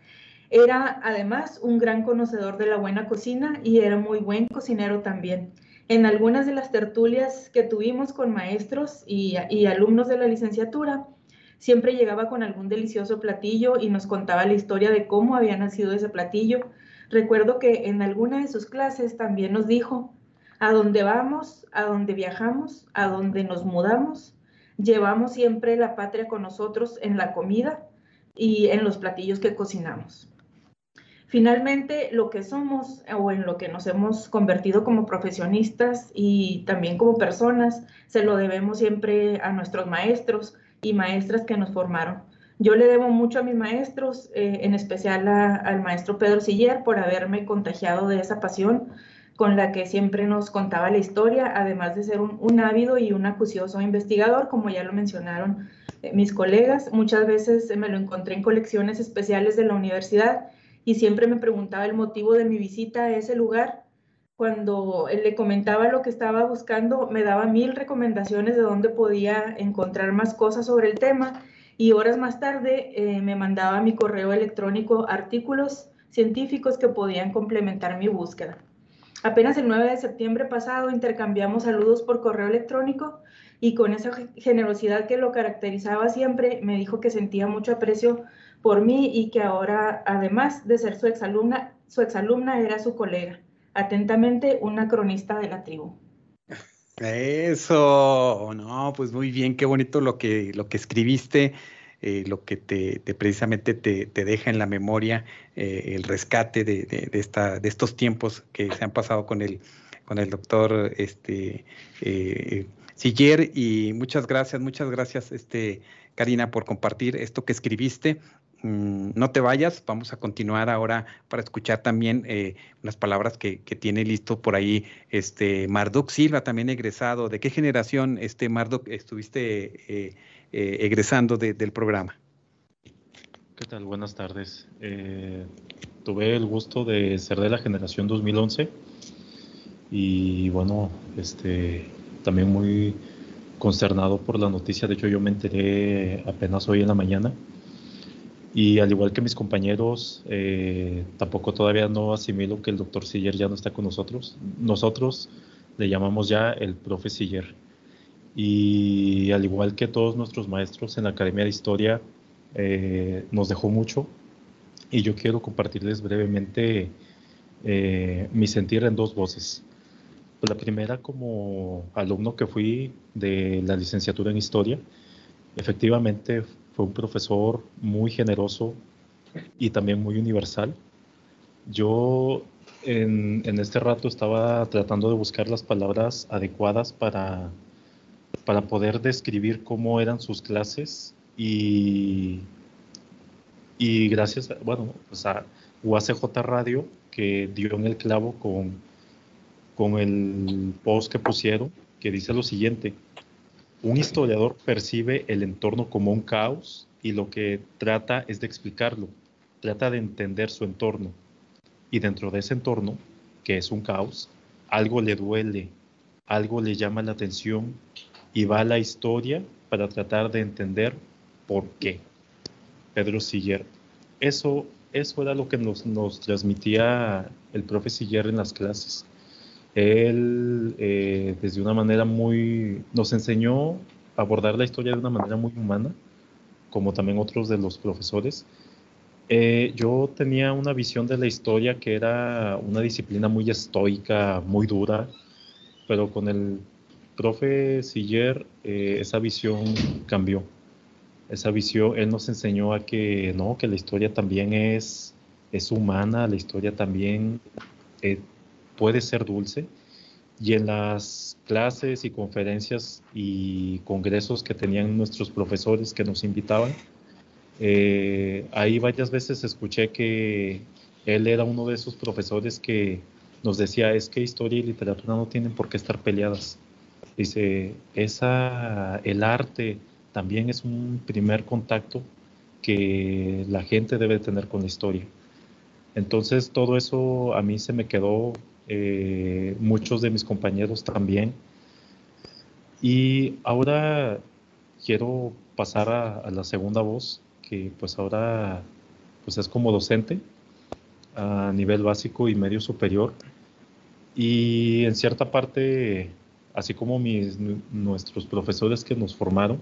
Speaker 7: Era además un gran conocedor de la buena cocina y era muy buen cocinero también. En algunas de las tertulias que tuvimos con maestros y, y alumnos de la licenciatura, siempre llegaba con algún delicioso platillo y nos contaba la historia de cómo había nacido ese platillo. Recuerdo que en alguna de sus clases también nos dijo, a dónde vamos, a dónde viajamos, a dónde nos mudamos, llevamos siempre la patria con nosotros en la comida y en los platillos que cocinamos. Finalmente, lo que somos o en lo que nos hemos convertido como profesionistas y también como personas, se lo debemos siempre a nuestros maestros y maestras que nos formaron. Yo le debo mucho a mis maestros, eh, en especial al maestro Pedro Siller, por haberme contagiado de esa pasión con la que siempre nos contaba la historia, además de ser un, ávido y un acucioso investigador, como ya lo mencionaron eh, mis colegas. Muchas veces me lo encontré en colecciones especiales de la universidad y siempre me preguntaba el motivo de mi visita a ese lugar. Cuando él le comentaba lo que estaba buscando, me daba mil recomendaciones de dónde podía encontrar más cosas sobre el tema y horas más tarde eh, me mandaba mi correo electrónico artículos científicos que podían complementar mi búsqueda. Apenas el 9 de septiembre pasado intercambiamos saludos por correo electrónico y con esa generosidad que lo caracterizaba siempre, me dijo que sentía mucho aprecio por mí y que ahora, además de ser su exalumna, su exalumna era su colega. Atentamente, una cronista de la tribu.
Speaker 2: Eso, no, pues muy bien, qué bonito lo que, lo que escribiste. Eh, lo que te, precisamente te, deja en la memoria eh, el rescate de, esta, de estos tiempos que se han pasado con el, con el doctor este, eh, Siller. Y muchas gracias, muchas gracias, este, Karina, por compartir esto que escribiste. Mm, no te vayas, vamos a continuar ahora para escuchar también unas palabras que, tiene listo por ahí este Marduk Silva, también egresado. ¿De qué generación, este Marduk, estuviste eh, egresando del programa.
Speaker 8: ¿Qué tal? Buenas tardes. Eh, tuve el gusto de ser de la generación 2011 y bueno, este, también muy consternado por la noticia. De hecho, yo me enteré apenas hoy en la mañana. Y al igual que mis compañeros, eh, tampoco todavía no asimilo que el doctor Siller ya no está con nosotros. Nosotros le llamamos ya el profe Siller y al igual que todos nuestros maestros en la Academia de Historia, eh, nos dejó mucho y yo quiero compartirles brevemente eh, mi sentir en dos voces. la primera como alumno que fui de la licenciatura en historia, efectivamente fue un profesor muy generoso y también muy universal. Yo en, este rato estaba tratando de buscar las palabras adecuadas para, para poder describir cómo eran sus clases y, y gracias, bueno, pues a UACJ Radio que dio en el clavo con, con el post que pusieron que dice lo siguiente, un historiador percibe el entorno como un caos y lo que trata es de explicarlo, trata de entender su entorno y dentro de ese entorno, que es un caos, algo le duele, algo le llama la atención y va a la historia para tratar de entender por qué. Pedro Siller. Eso, eso era lo que nos, nos transmitía el profe Siller en las clases. Él, eh, desde una manera muy, nos enseñó a abordar la historia de una manera muy humana, como también otros de los profesores, eh, yo tenía una visión de la historia que era una disciplina muy estoica, muy dura, pero con el profe Siller eh, esa visión cambió. Esa visión, él nos enseñó a que no, que la historia también es, es humana, la historia también eh, puede ser dulce. Y en las clases y conferencias y congresos que tenían nuestros profesores que nos invitaban, eh, ahí varias veces escuché que él era uno de esos profesores que nos decía, es que historia y literatura no tienen por qué estar peleadas. Dice, esa, el arte también es un primer contacto que la gente debe tener con la historia. Entonces todo eso a mí se me quedó, eh, muchos de mis compañeros también. Y ahora quiero pasar a la segunda voz, que pues ahora pues es como docente a nivel básico y medio superior y en cierta parte así como mis, nuestros profesores que nos formaron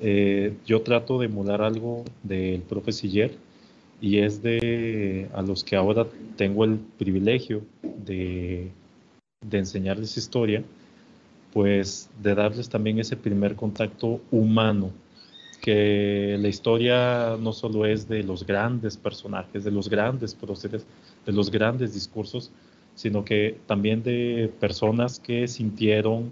Speaker 8: eh, yo trato de emular algo del profe Siller y es de a los que ahora tengo el privilegio de, de enseñarles historia pues de darles también ese primer contacto humano que la historia no solo es de los grandes personajes, de los grandes próceres, de los grandes discursos, sino que también de personas que sintieron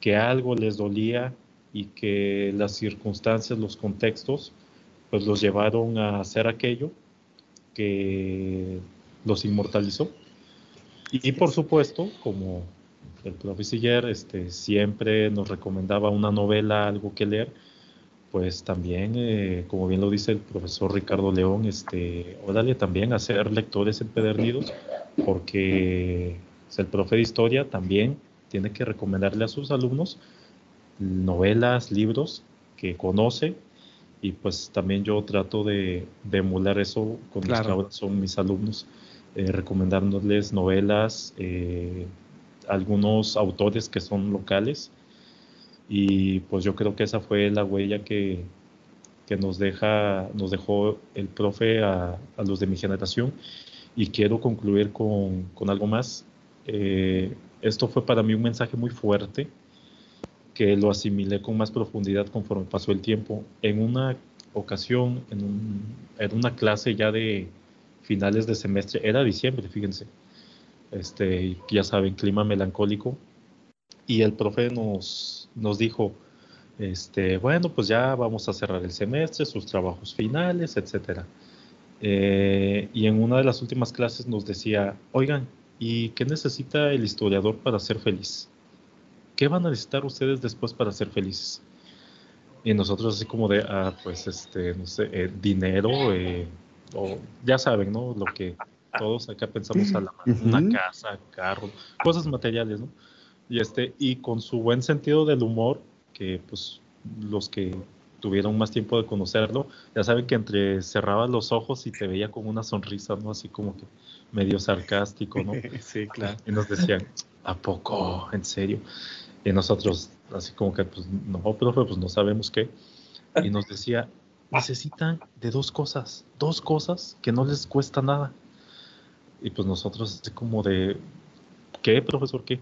Speaker 8: que algo les dolía y que las circunstancias, los contextos, pues los llevaron a hacer aquello que los inmortalizó. Y, por supuesto, como el profesor este, siempre nos recomendaba una novela, algo que leer, pues también, eh, como bien lo dice el profesor Ricardo León, este, órale también a ser lectores empedernidos, porque el profe de historia también tiene que recomendarle a sus alumnos novelas, libros que conoce, y pues también yo trato de, emular eso con los que ahora son mis alumnos, eh, recomendándoles novelas, eh, algunos autores que son locales, y pues yo creo que esa fue la huella que, que nos, deja, nos dejó el profe a, a, los de mi generación. Y quiero concluir con, con algo más. Eh, esto fue para mí un mensaje muy fuerte que lo asimilé con más profundidad conforme pasó el tiempo. En una ocasión, en, un, en una clase ya de finales de semestre, era diciembre, fíjense, este, ya saben, clima melancólico, y el profe nos, dijo, este, bueno, pues ya vamos a cerrar el semestre, sus trabajos finales, etc. Eh, y en una de las últimas clases nos decía, oigan, ¿y qué necesita el historiador para ser feliz? ¿Qué van a necesitar ustedes después para ser felices? Y nosotros así como de, ah, pues, este, no sé, eh, dinero, eh, o ya saben, ¿no? Lo que todos acá pensamos a la mano, una casa, carro, cosas materiales, ¿no? Y, este, y con su buen sentido del humor, que pues los que tuvieron más tiempo de conocerlo, ya saben que entre cerraba los ojos y te veía con una sonrisa, ¿no? Así como que medio sarcástico, ¿no? [laughs]
Speaker 2: sí, claro.
Speaker 8: Y nos decían, ¿a poco? ¿En serio? Y nosotros, así como que, pues, no, profe, pues no sabemos qué. Y nos decía, necesitan de dos cosas, dos cosas que no les cuesta nada. Y pues nosotros, así como de, ¿qué, profesor, qué?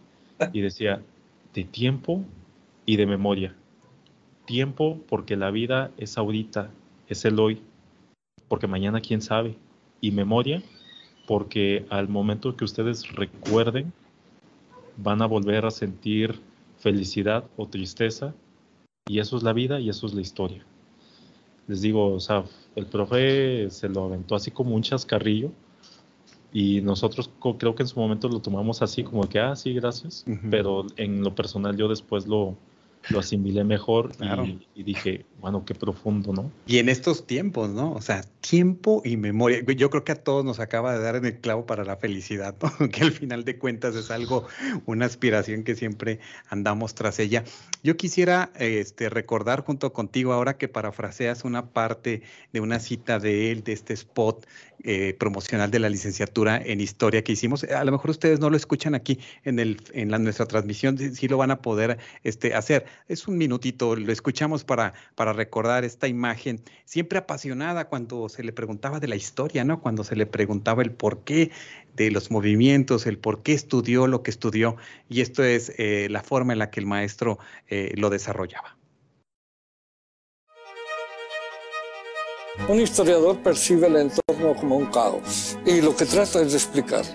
Speaker 8: y decía, de tiempo y de memoria. Tiempo porque la vida es ahorita, es el hoy, porque mañana quién sabe. Y memoria porque al momento que ustedes recuerden, van a volver a sentir felicidad o tristeza, y eso es la vida y eso es la historia. Les digo, o sea, el profe se lo aventó así como un chascarrillo, y nosotros creo que en su momento lo tomamos así como que, ah, sí, gracias, pero en lo personal yo después lo, lo asimilé mejor y, dije, bueno, qué profundo, ¿no?
Speaker 2: Y en estos tiempos, ¿no? O sea, tiempo y memoria. Yo creo que a todos nos acaba de dar en el clavo para la felicidad, ¿no? [laughs] que al final de cuentas es algo, una aspiración que siempre andamos tras ella. Yo quisiera este, recordar junto contigo ahora que parafraseas una parte de una cita de él, de este spot eh, promocional de la licenciatura en historia que hicimos. A lo mejor ustedes no lo escuchan aquí en, el, en la, nuestra transmisión, sí, lo van a poder este, hacer. Es un minutito, lo escuchamos para, para recordar esta imagen, siempre apasionada cuando se le preguntaba de la historia, ¿no? Cuando se le preguntaba el porqué de los movimientos, el por qué estudió lo que estudió, y esto es eh, la forma en la que el maestro eh, lo desarrollaba.
Speaker 10: Un historiador percibe el entorno como un caos y lo que trata es de explicarlo.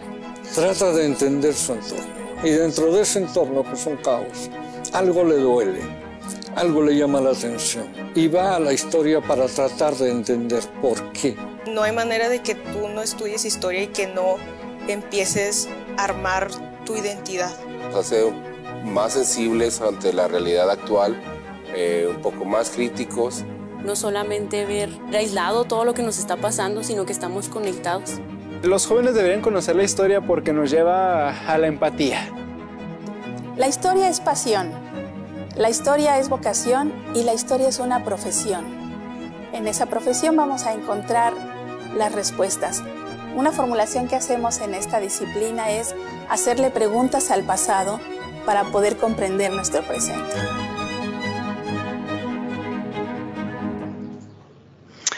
Speaker 10: Trata de entender su entorno. Y dentro de ese entorno, que es un caos, algo le duele, algo le llama la atención y va a la historia para tratar de entender por qué.
Speaker 11: No hay manera de que tú no estudies historia y que no empieces a armar tu identidad.
Speaker 12: Hacer más sensibles ante la realidad actual, eh, un poco más críticos.
Speaker 13: No solamente ver aislado todo lo que nos está pasando, sino que estamos conectados.
Speaker 14: Los jóvenes deberían conocer la historia porque nos lleva a la empatía.
Speaker 15: La historia es pasión, la historia es vocación y la historia es una profesión. En esa profesión vamos a encontrar las respuestas. Una formulación que hacemos en esta disciplina es hacerle preguntas al pasado para poder comprender nuestro presente.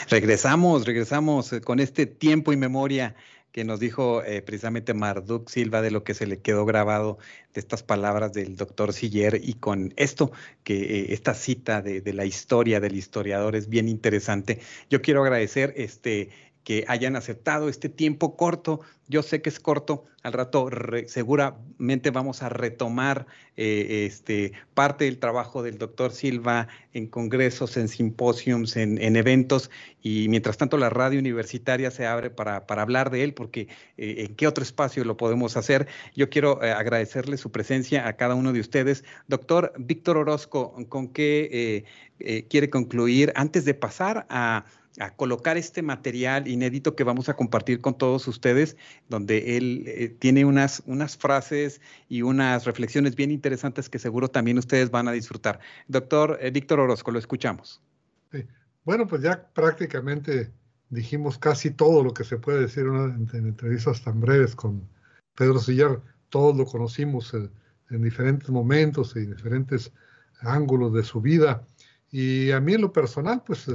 Speaker 2: Regresamos, regresamos con este tiempo y memoria que nos dijo eh, precisamente Marduk Silva de lo que se le quedó grabado de estas palabras del doctor Siller y con esto, que eh, esta cita de, de, la historia del historiador es bien interesante. Yo quiero agradecer este que hayan aceptado este tiempo corto. Yo sé que es corto, al rato seguramente vamos a retomar eh, este, parte del trabajo del doctor Silva en congresos, en simposiums, en, eventos, y mientras tanto la radio universitaria se abre para, para hablar de él, porque eh, en qué otro espacio lo podemos hacer. Yo quiero eh, agradecerle su presencia a cada uno de ustedes. Doctor Víctor Orozco, ¿con qué quiere concluir antes de pasar a a colocar este material inédito que vamos a compartir con todos ustedes, donde él eh, tiene unas, unas frases y unas reflexiones bien interesantes que seguro también ustedes van a disfrutar. Doctor eh, Víctor Orozco, lo escuchamos.
Speaker 4: Bueno, pues ya prácticamente dijimos casi todo lo que se puede decir en, entrevistas tan breves con Pedro Sillar. Todos lo conocimos en, en diferentes momentos y en diferentes ángulos de su vida. Y a mí en lo personal, pues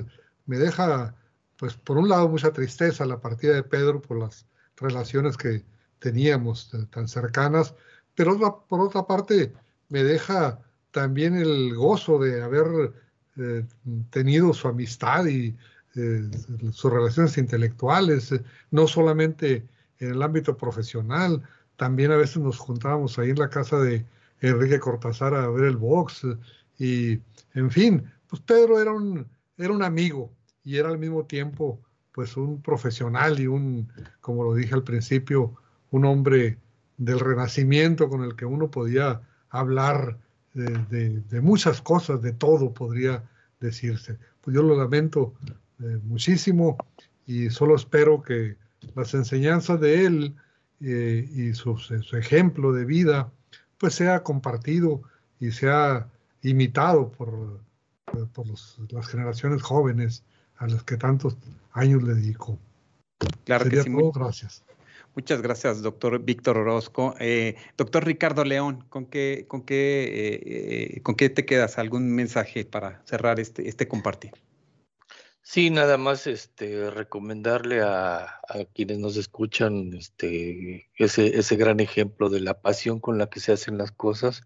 Speaker 4: me deja, pues por un lado, mucha tristeza la partida de Pedro por las relaciones que teníamos tan cercanas, pero por otra parte me deja también el gozo de haber eh, tenido su amistad y eh, sus relaciones intelectuales, no solamente en el ámbito profesional, también a veces nos juntábamos ahí en la casa de Enrique Cortázar a ver el box y, en fin, pues Pedro era un, era un amigo y era al mismo tiempo pues un profesional y un, como lo dije al principio, un hombre del renacimiento con el que uno podía hablar de, muchas cosas, de todo podría decirse. Pues yo lo lamento eh, muchísimo y solo espero que las enseñanzas de él eh, y su, ejemplo de vida pues sea compartido y sea imitado por, por las generaciones jóvenes a los que tantos años le dedicó.
Speaker 2: Claro que sí.
Speaker 4: gracias.
Speaker 2: Muchas gracias, doctor Víctor Orozco. Eh, doctor Ricardo León, ¿con qué, con, qué, eh, eh, ¿con qué te quedas? ¿Algún mensaje para cerrar este, este compartir?
Speaker 5: Sí, nada más este recomendarle a, a quienes nos escuchan este ese, ese gran ejemplo de la pasión con la que se hacen las cosas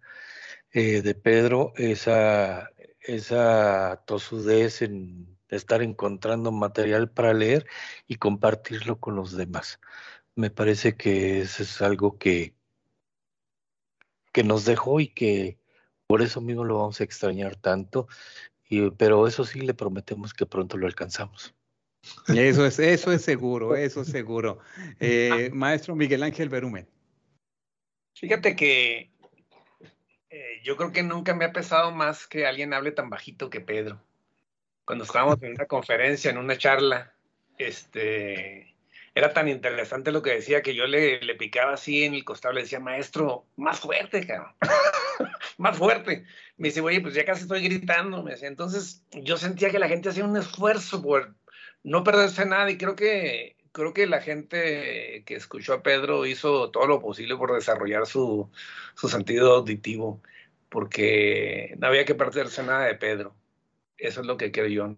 Speaker 5: eh, de Pedro, esa, esa tosudez en estar encontrando material para leer y compartirlo con los demás. Me parece que eso es algo que, que nos dejó y que por eso mismo lo vamos a extrañar tanto pero eso sí le prometemos que pronto lo alcanzamos.
Speaker 2: Eso es, eso es seguro, [laughs] eso es seguro. Eh, maestro Miguel Ángel Berumen.
Speaker 6: Fíjate que eh, yo creo que nunca me ha pesado más que alguien hable tan bajito que Pedro. Cuando estábamos en una conferencia, en una charla, este, era tan interesante lo que decía que yo le, le picaba así en el costado, le decía, maestro, más fuerte, cabrón. [laughs] más fuerte. Me dice, oye, pues ya casi estoy gritando. Me Entonces yo sentía que la gente hacía un esfuerzo por no perderse nada y creo que, creo que la gente que escuchó a Pedro hizo todo lo posible por desarrollar su, su sentido auditivo, porque no había que perderse nada de Pedro. Eso es lo que creo yo.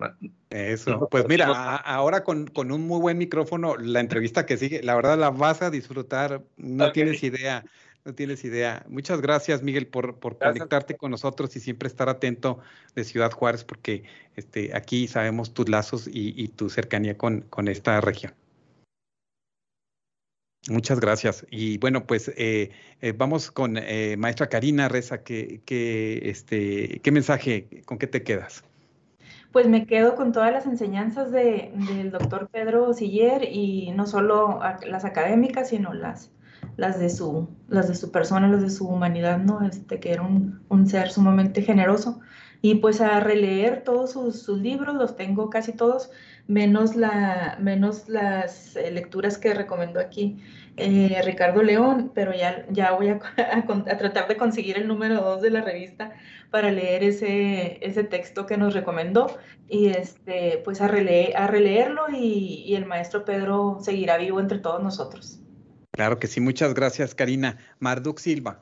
Speaker 2: Eso, pues mira, ahora con, con, un muy buen micrófono, la entrevista que sigue, la verdad la vas a disfrutar, no tienes idea. No tienes idea. Muchas gracias, Miguel, por, por conectarte con nosotros y siempre estar atento de Ciudad Juárez, porque este, aquí sabemos tus lazos y, tu cercanía con, con, esta región. Muchas gracias. Y bueno, pues eh, eh, vamos con eh, maestra Karina Reza. ¿qué, este, ¿Qué mensaje, con qué te quedas?
Speaker 7: Pues me quedo con todas las enseñanzas de, del doctor Pedro Siller y no solo las académicas, sino las, las de su, las de su persona, las de su humanidad, ¿no? Este, que era un, ser sumamente generoso. Y pues a releer todos sus, libros, los tengo casi todos, menos, la, menos las eh, lecturas que recomendó aquí eh, Ricardo León, pero ya, ya voy a, [laughs] a, tratar de conseguir el número 2 de la revista para leer ese, ese texto que nos recomendó y este, pues a, releer, a releerlo y, y el maestro Pedro seguirá vivo entre todos nosotros.
Speaker 2: Claro que sí, muchas gracias, Karina. Marduk Silva.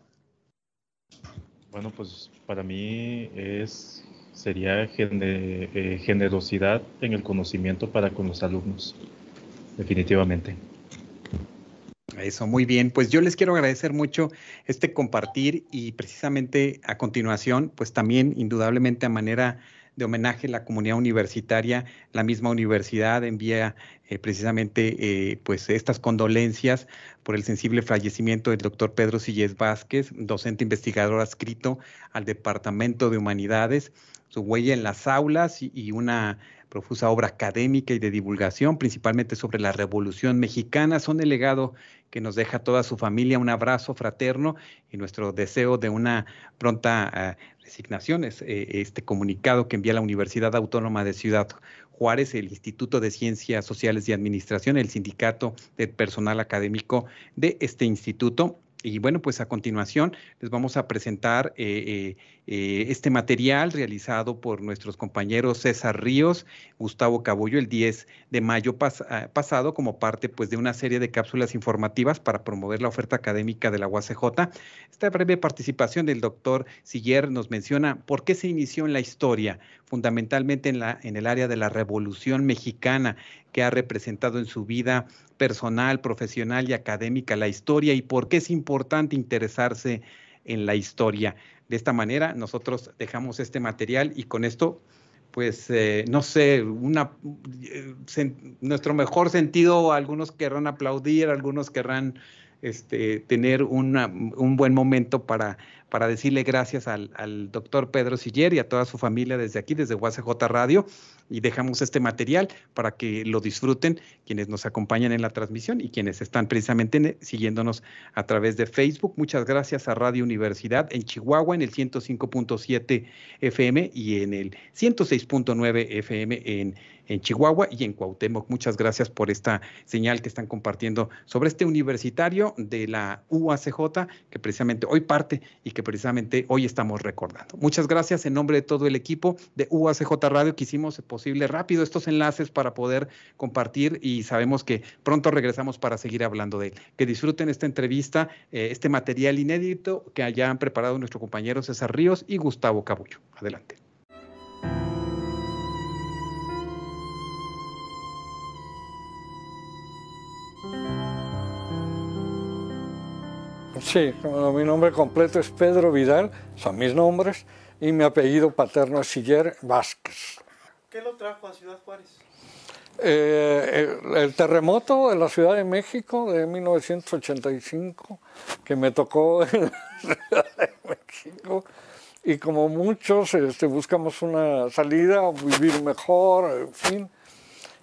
Speaker 8: Bueno, pues para mí es sería eh, generosidad en el conocimiento para con los alumnos, definitivamente.
Speaker 2: Eso, muy bien. Pues yo les quiero agradecer mucho este compartir y precisamente a continuación, pues también indudablemente a manera de homenaje a la comunidad universitaria, la misma universidad envía eh, precisamente eh, pues estas condolencias por el sensible fallecimiento del doctor Pedro Sillés Vázquez, docente investigador adscrito al Departamento de Humanidades, su huella en las aulas y una profusa obra académica y de divulgación, principalmente sobre la Revolución Mexicana. Son el legado que nos deja toda su familia. Un abrazo fraterno y nuestro deseo de una pronta eh, resignación es eh, este comunicado que envía la Universidad Autónoma de Ciudad Juárez, el Instituto de Ciencias Sociales y Administración, el Sindicato de Personal Académico de este instituto y bueno, pues a continuación les vamos a presentar eh, eh, eh, este material realizado por nuestros compañeros César Ríos, Gustavo Cabullo el 10 de mayo ah, pasado como parte pues de una serie de cápsulas informativas para promover la oferta académica de la UACJ. Esta breve participación del doctor Siller nos menciona por qué se inició en la historia, fundamentalmente en, la, en el área de la Revolución Mexicana, que ha representado en su vida personal, profesional y académica la historia y por qué es importante interesarse en la historia. De esta manera, nosotros dejamos este material y con esto, pues, eh, no sé, una, eh, nuestro mejor sentido, algunos querrán aplaudir, algunos querrán este, tener un buen momento para, para decirle gracias al, doctor Pedro Siller y a toda su familia desde aquí, desde UACJ Radio, y dejamos este material para que lo disfruten quienes nos acompañan en la transmisión y quienes están precisamente siguiéndonos a través de Facebook. Muchas gracias a Radio Universidad en Chihuahua en el 105.7 FM y en el 106.9 FM en en Chihuahua y en Cuauhtémoc. Muchas gracias por esta señal que están compartiendo sobre este universitario de la UACJ, que precisamente hoy parte y que precisamente hoy estamos recordando. Muchas gracias en nombre de todo el equipo de UACJ Radio que hicimos posible rápido estos enlaces para poder compartir y sabemos que pronto regresamos para seguir hablando de él. Que disfruten esta entrevista, eh, este material inédito que hayan preparado nuestro compañero César Ríos y Gustavo Cabullo. Adelante.
Speaker 10: Sí, mi nombre completo es Pedro Vidal, son mis nombres, y mi apellido paterno es Siller Vázquez.
Speaker 16: ¿Qué lo trajo a Ciudad Juárez?
Speaker 10: Eh, el, terremoto de la Ciudad de México de 1985, que me tocó en la Ciudad de México, y como muchos este, buscamos una salida, vivir mejor, en fin.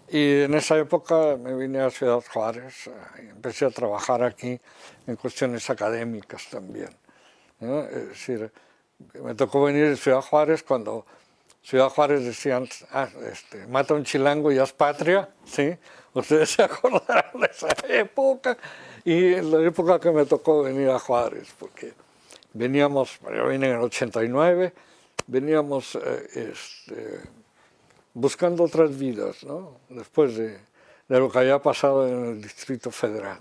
Speaker 10: Y en esa época me vine a Ciudad Juárez y empecé a trabajar aquí en cuestiones académicas también. Es decir, me tocó venir a Ciudad Juárez cuando Ciudad Juárez decían, ah, este, mata un chilango y es patria, ¿sí? Ustedes [laughs] se acordarán de esa época y la época que me tocó venir a Juárez, porque veníamos, yo vine en el 89, veníamos eh, este, buscando otras vidas, ¿no? Después de, de, lo que había pasado en el Distrito Federal.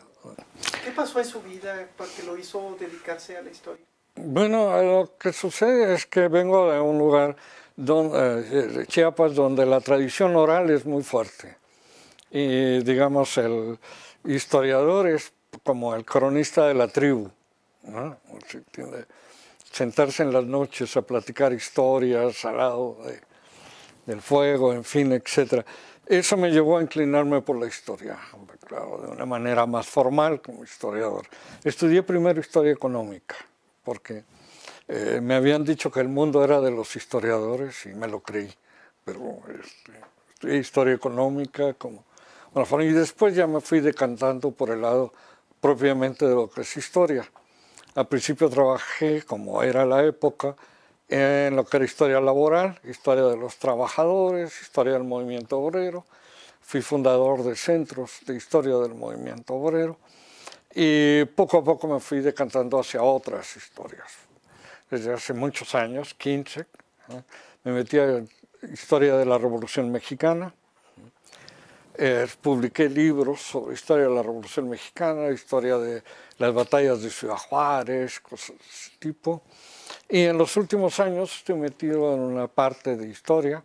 Speaker 16: ¿Qué pasó en su vida para que lo hizo dedicarse a la historia?
Speaker 10: Bueno, lo que sucede es que vengo de un lugar, donde, eh, Chiapas, donde la tradición oral es muy fuerte. Y digamos, el historiador es como el cronista de la tribu. ¿no? sentarse en las noches a platicar historias al lado de, del fuego, en fin, etc. Eso me llevó a inclinarme por la historia, claro, de una manera más formal como historiador. Estudié primero historia económica, porque eh, me habían dicho que el mundo era de los historiadores y me lo creí, pero este, estudié historia económica como... Bueno, y después ya me fui decantando por el lado propiamente de lo que es historia. Al principio trabajé, como era la época, en lo que era historia laboral, historia de los trabajadores, historia del movimiento obrero. Fui fundador de centros de historia del movimiento obrero y poco a poco me fui decantando hacia otras historias. Desde hace muchos años, 15, me metí en historia de la Revolución Mexicana. Eh, publiqué libros sobre historia de la Revolución Mexicana, historia de las batallas de Ciudad Juárez, cosas de ese tipo. Y en los últimos años estoy metido en una parte de historia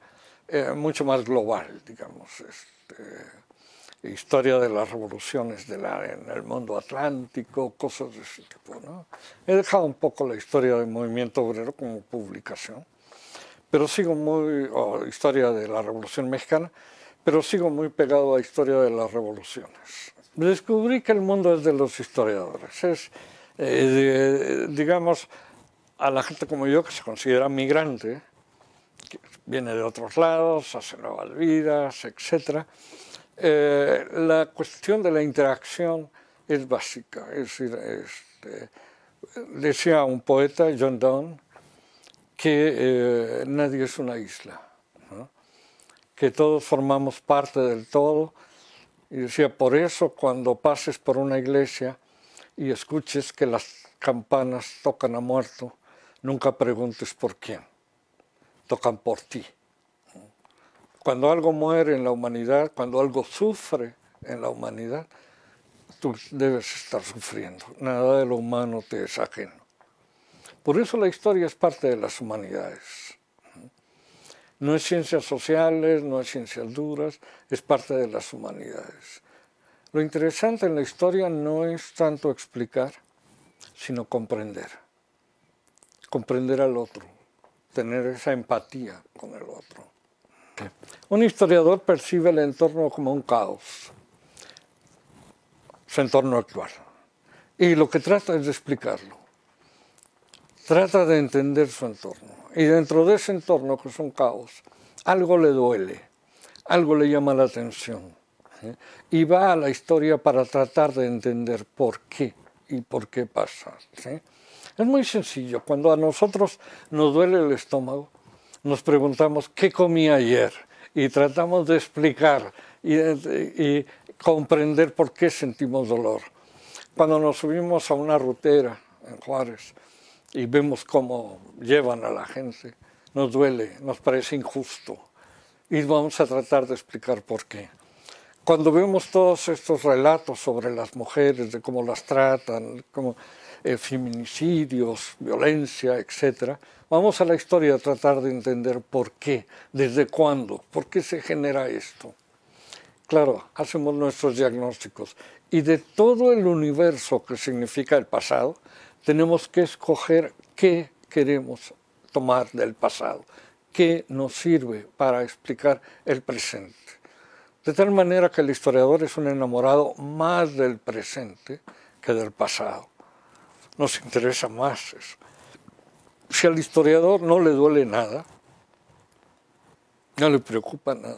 Speaker 10: eh, mucho más global, digamos, este, historia de las revoluciones de la, en el mundo atlántico, cosas de ese tipo. ¿no? He dejado un poco la historia del movimiento obrero como publicación, pero sigo muy, historia de la revolución mexicana, pero sigo muy pegado a la historia de las revoluciones. Descubrí que el mundo es de los historiadores, es, eh, digamos, a la gente como yo que se considera migrante, que viene de otros lados, hace nuevas vidas, etc., eh, la cuestión de la interacción es básica. Es decir, este, decía un poeta, John Donne, que eh, nadie es una isla, que todos formamos parte del todo. Y decía, por eso cuando pases por una iglesia y escuches que las campanas tocan a muerto, nunca preguntes por quién, tocan por ti. Cuando algo muere en la humanidad, cuando algo sufre en la humanidad, tú debes estar sufriendo. Nada de lo humano te es ajeno. Por eso la historia es parte de las humanidades. No es ciencias sociales, no es ciencias duras, es parte de las humanidades. Lo interesante en la historia no es tanto explicar, sino comprender comprender al otro, tener esa empatía con el otro. Un historiador percibe el entorno como un caos, su entorno actual, y lo que trata es de explicarlo. Trata de entender su entorno. Y dentro de ese entorno, que es un caos, algo le duele, algo le llama la atención. Y va a la historia para tratar de entender por qué y por qué pasa. ¿sí? Es muy sencillo. Cuando a nosotros nos duele el estómago, nos preguntamos qué comí ayer y tratamos de explicar y, comprender por qué sentimos dolor. Cuando nos subimos a una rutera en Juárez y vemos cómo llevan a la gente, nos duele, nos parece injusto y vamos a tratar de explicar por qué. Cuando vemos todos estos relatos sobre las mujeres, de cómo las tratan, cómo eh, feminicidios, violencia, etc. Vamos a la historia a tratar de entender por qué, desde cuándo, por qué se genera esto. claro, hacemos nuestros diagnósticos. Y de todo el universo que significa el pasado, tenemos que escoger qué queremos tomar del pasado, qué nos sirve para explicar el presente. De tal manera que el historiador es un enamorado más del presente que del pasado. Nos interesa más eso. Si al historiador no le duele nada, no le preocupa nada,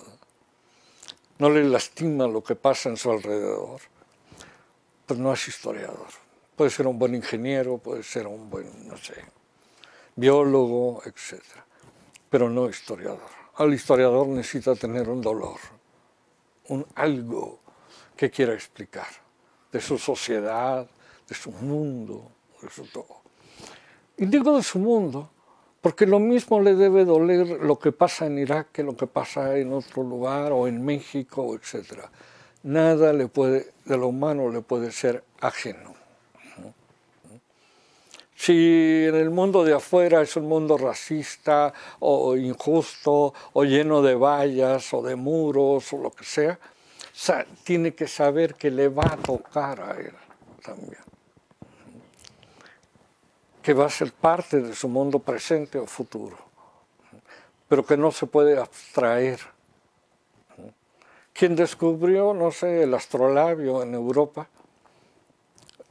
Speaker 10: no le lastima lo que pasa en su alrededor, pues no es historiador. Puede ser un buen ingeniero, puede ser un buen, no sé, biólogo, etc. Pero no historiador. Al historiador necesita tener un dolor, un algo que quiera explicar de su sociedad, de su mundo, de su todo. Y digo de su mundo porque lo mismo le debe doler lo que pasa en Irak que lo que pasa en otro lugar o en México, etc. Nada le puede, de lo humano le puede ser ajeno. Si en el mundo de afuera es un mundo racista o injusto o lleno de vallas o de muros o lo que sea, tiene que saber que le va a tocar a él también que va a ser parte de su mundo presente o futuro, pero que no se puede abstraer. Quien descubrió, no sé, el astrolabio en Europa,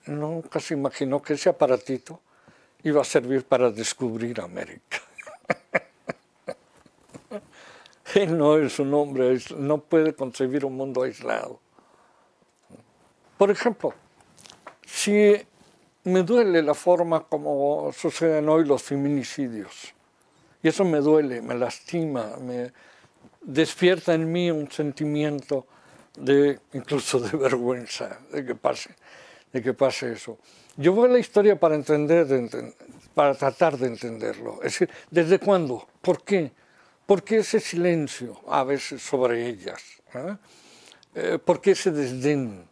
Speaker 10: nunca se imaginó que ese aparatito iba a servir para descubrir América. [laughs] Él no es un hombre, no puede concebir un mundo aislado. Por ejemplo, si me duele la forma como suceden hoy los feminicidios. Y eso me duele, me lastima, me despierta en mí un sentimiento de incluso de [laughs] vergüenza de que pase, de que pase eso. Yo voy a la historia para entender, para tratar de entenderlo. Es decir, ¿desde cuándo? ¿Por qué? ¿Por qué ese silencio a veces sobre ellas? ¿Eh? eh por qué ese desdén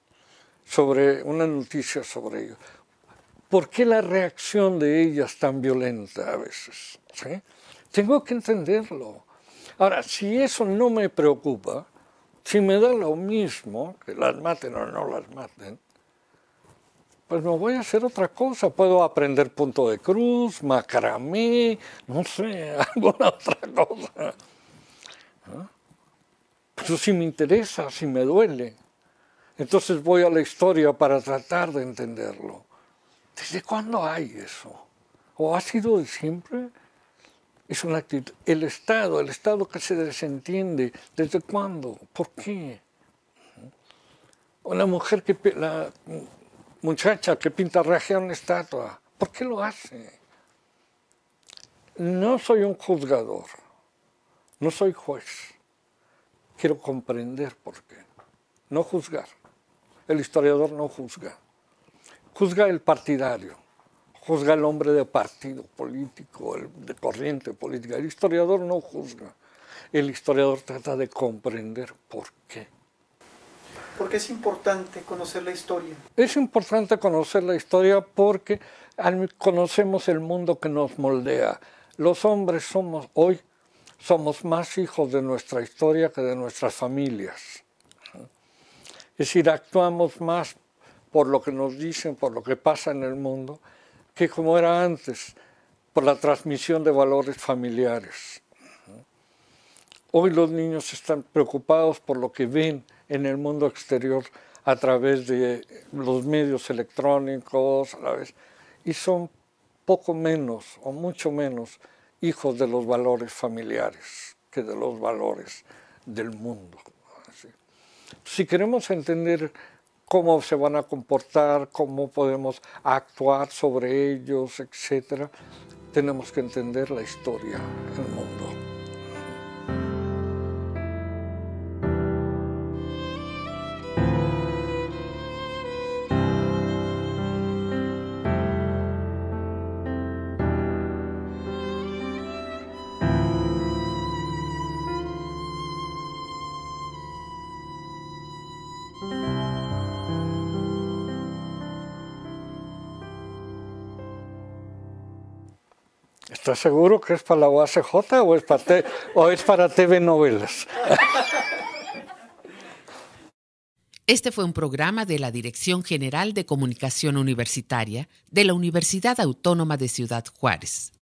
Speaker 10: sobre una noticia sobre ellos? ¿Por qué la reacción de ellas tan violenta a veces? Tengo que entenderlo. Ahora, si eso no me preocupa, si me da lo mismo, que las maten o no las maten, pues me voy a hacer otra cosa. Puedo aprender punto de cruz, macramé, no sé, [laughs] alguna otra cosa. Pero si me interesa, si me duele, entonces voy a la historia para tratar de entenderlo. ¿Desde cuándo hay eso? ¿O ha sido de siempre? Es una actitud. El Estado, el Estado que se desentiende, ¿desde cuándo? ¿Por qué? Una mujer que, la muchacha que pinta a una estatua, ¿por qué lo hace? No soy un juzgador, no soy juez. Quiero comprender por qué. No juzgar. El historiador no juzga juzga el partidario, juzga el hombre de partido político, de corriente política. El historiador no juzga, el historiador trata de comprender por qué.
Speaker 16: ¿Por qué es importante conocer la historia?
Speaker 10: Es importante conocer la historia porque conocemos el mundo que nos moldea. Los hombres somos hoy somos más hijos de nuestra historia que de nuestras familias. Es decir, actuamos más por lo que nos dicen, por lo que pasa en el mundo, que como era antes, por la transmisión de valores familiares. Hoy los niños están preocupados por lo que ven en el mundo exterior a través de los medios electrónicos, a la vez, y son poco menos o mucho menos hijos de los valores familiares que de los valores del mundo. Si queremos entender cómo se van a comportar, cómo podemos actuar sobre ellos, etc. Tenemos que entender la historia del mundo. ¿Estás seguro que es para la UACJ o es para, o es para TV Novelas?
Speaker 1: Este fue un programa de la Dirección General de Comunicación Universitaria de la Universidad Autónoma de Ciudad Juárez.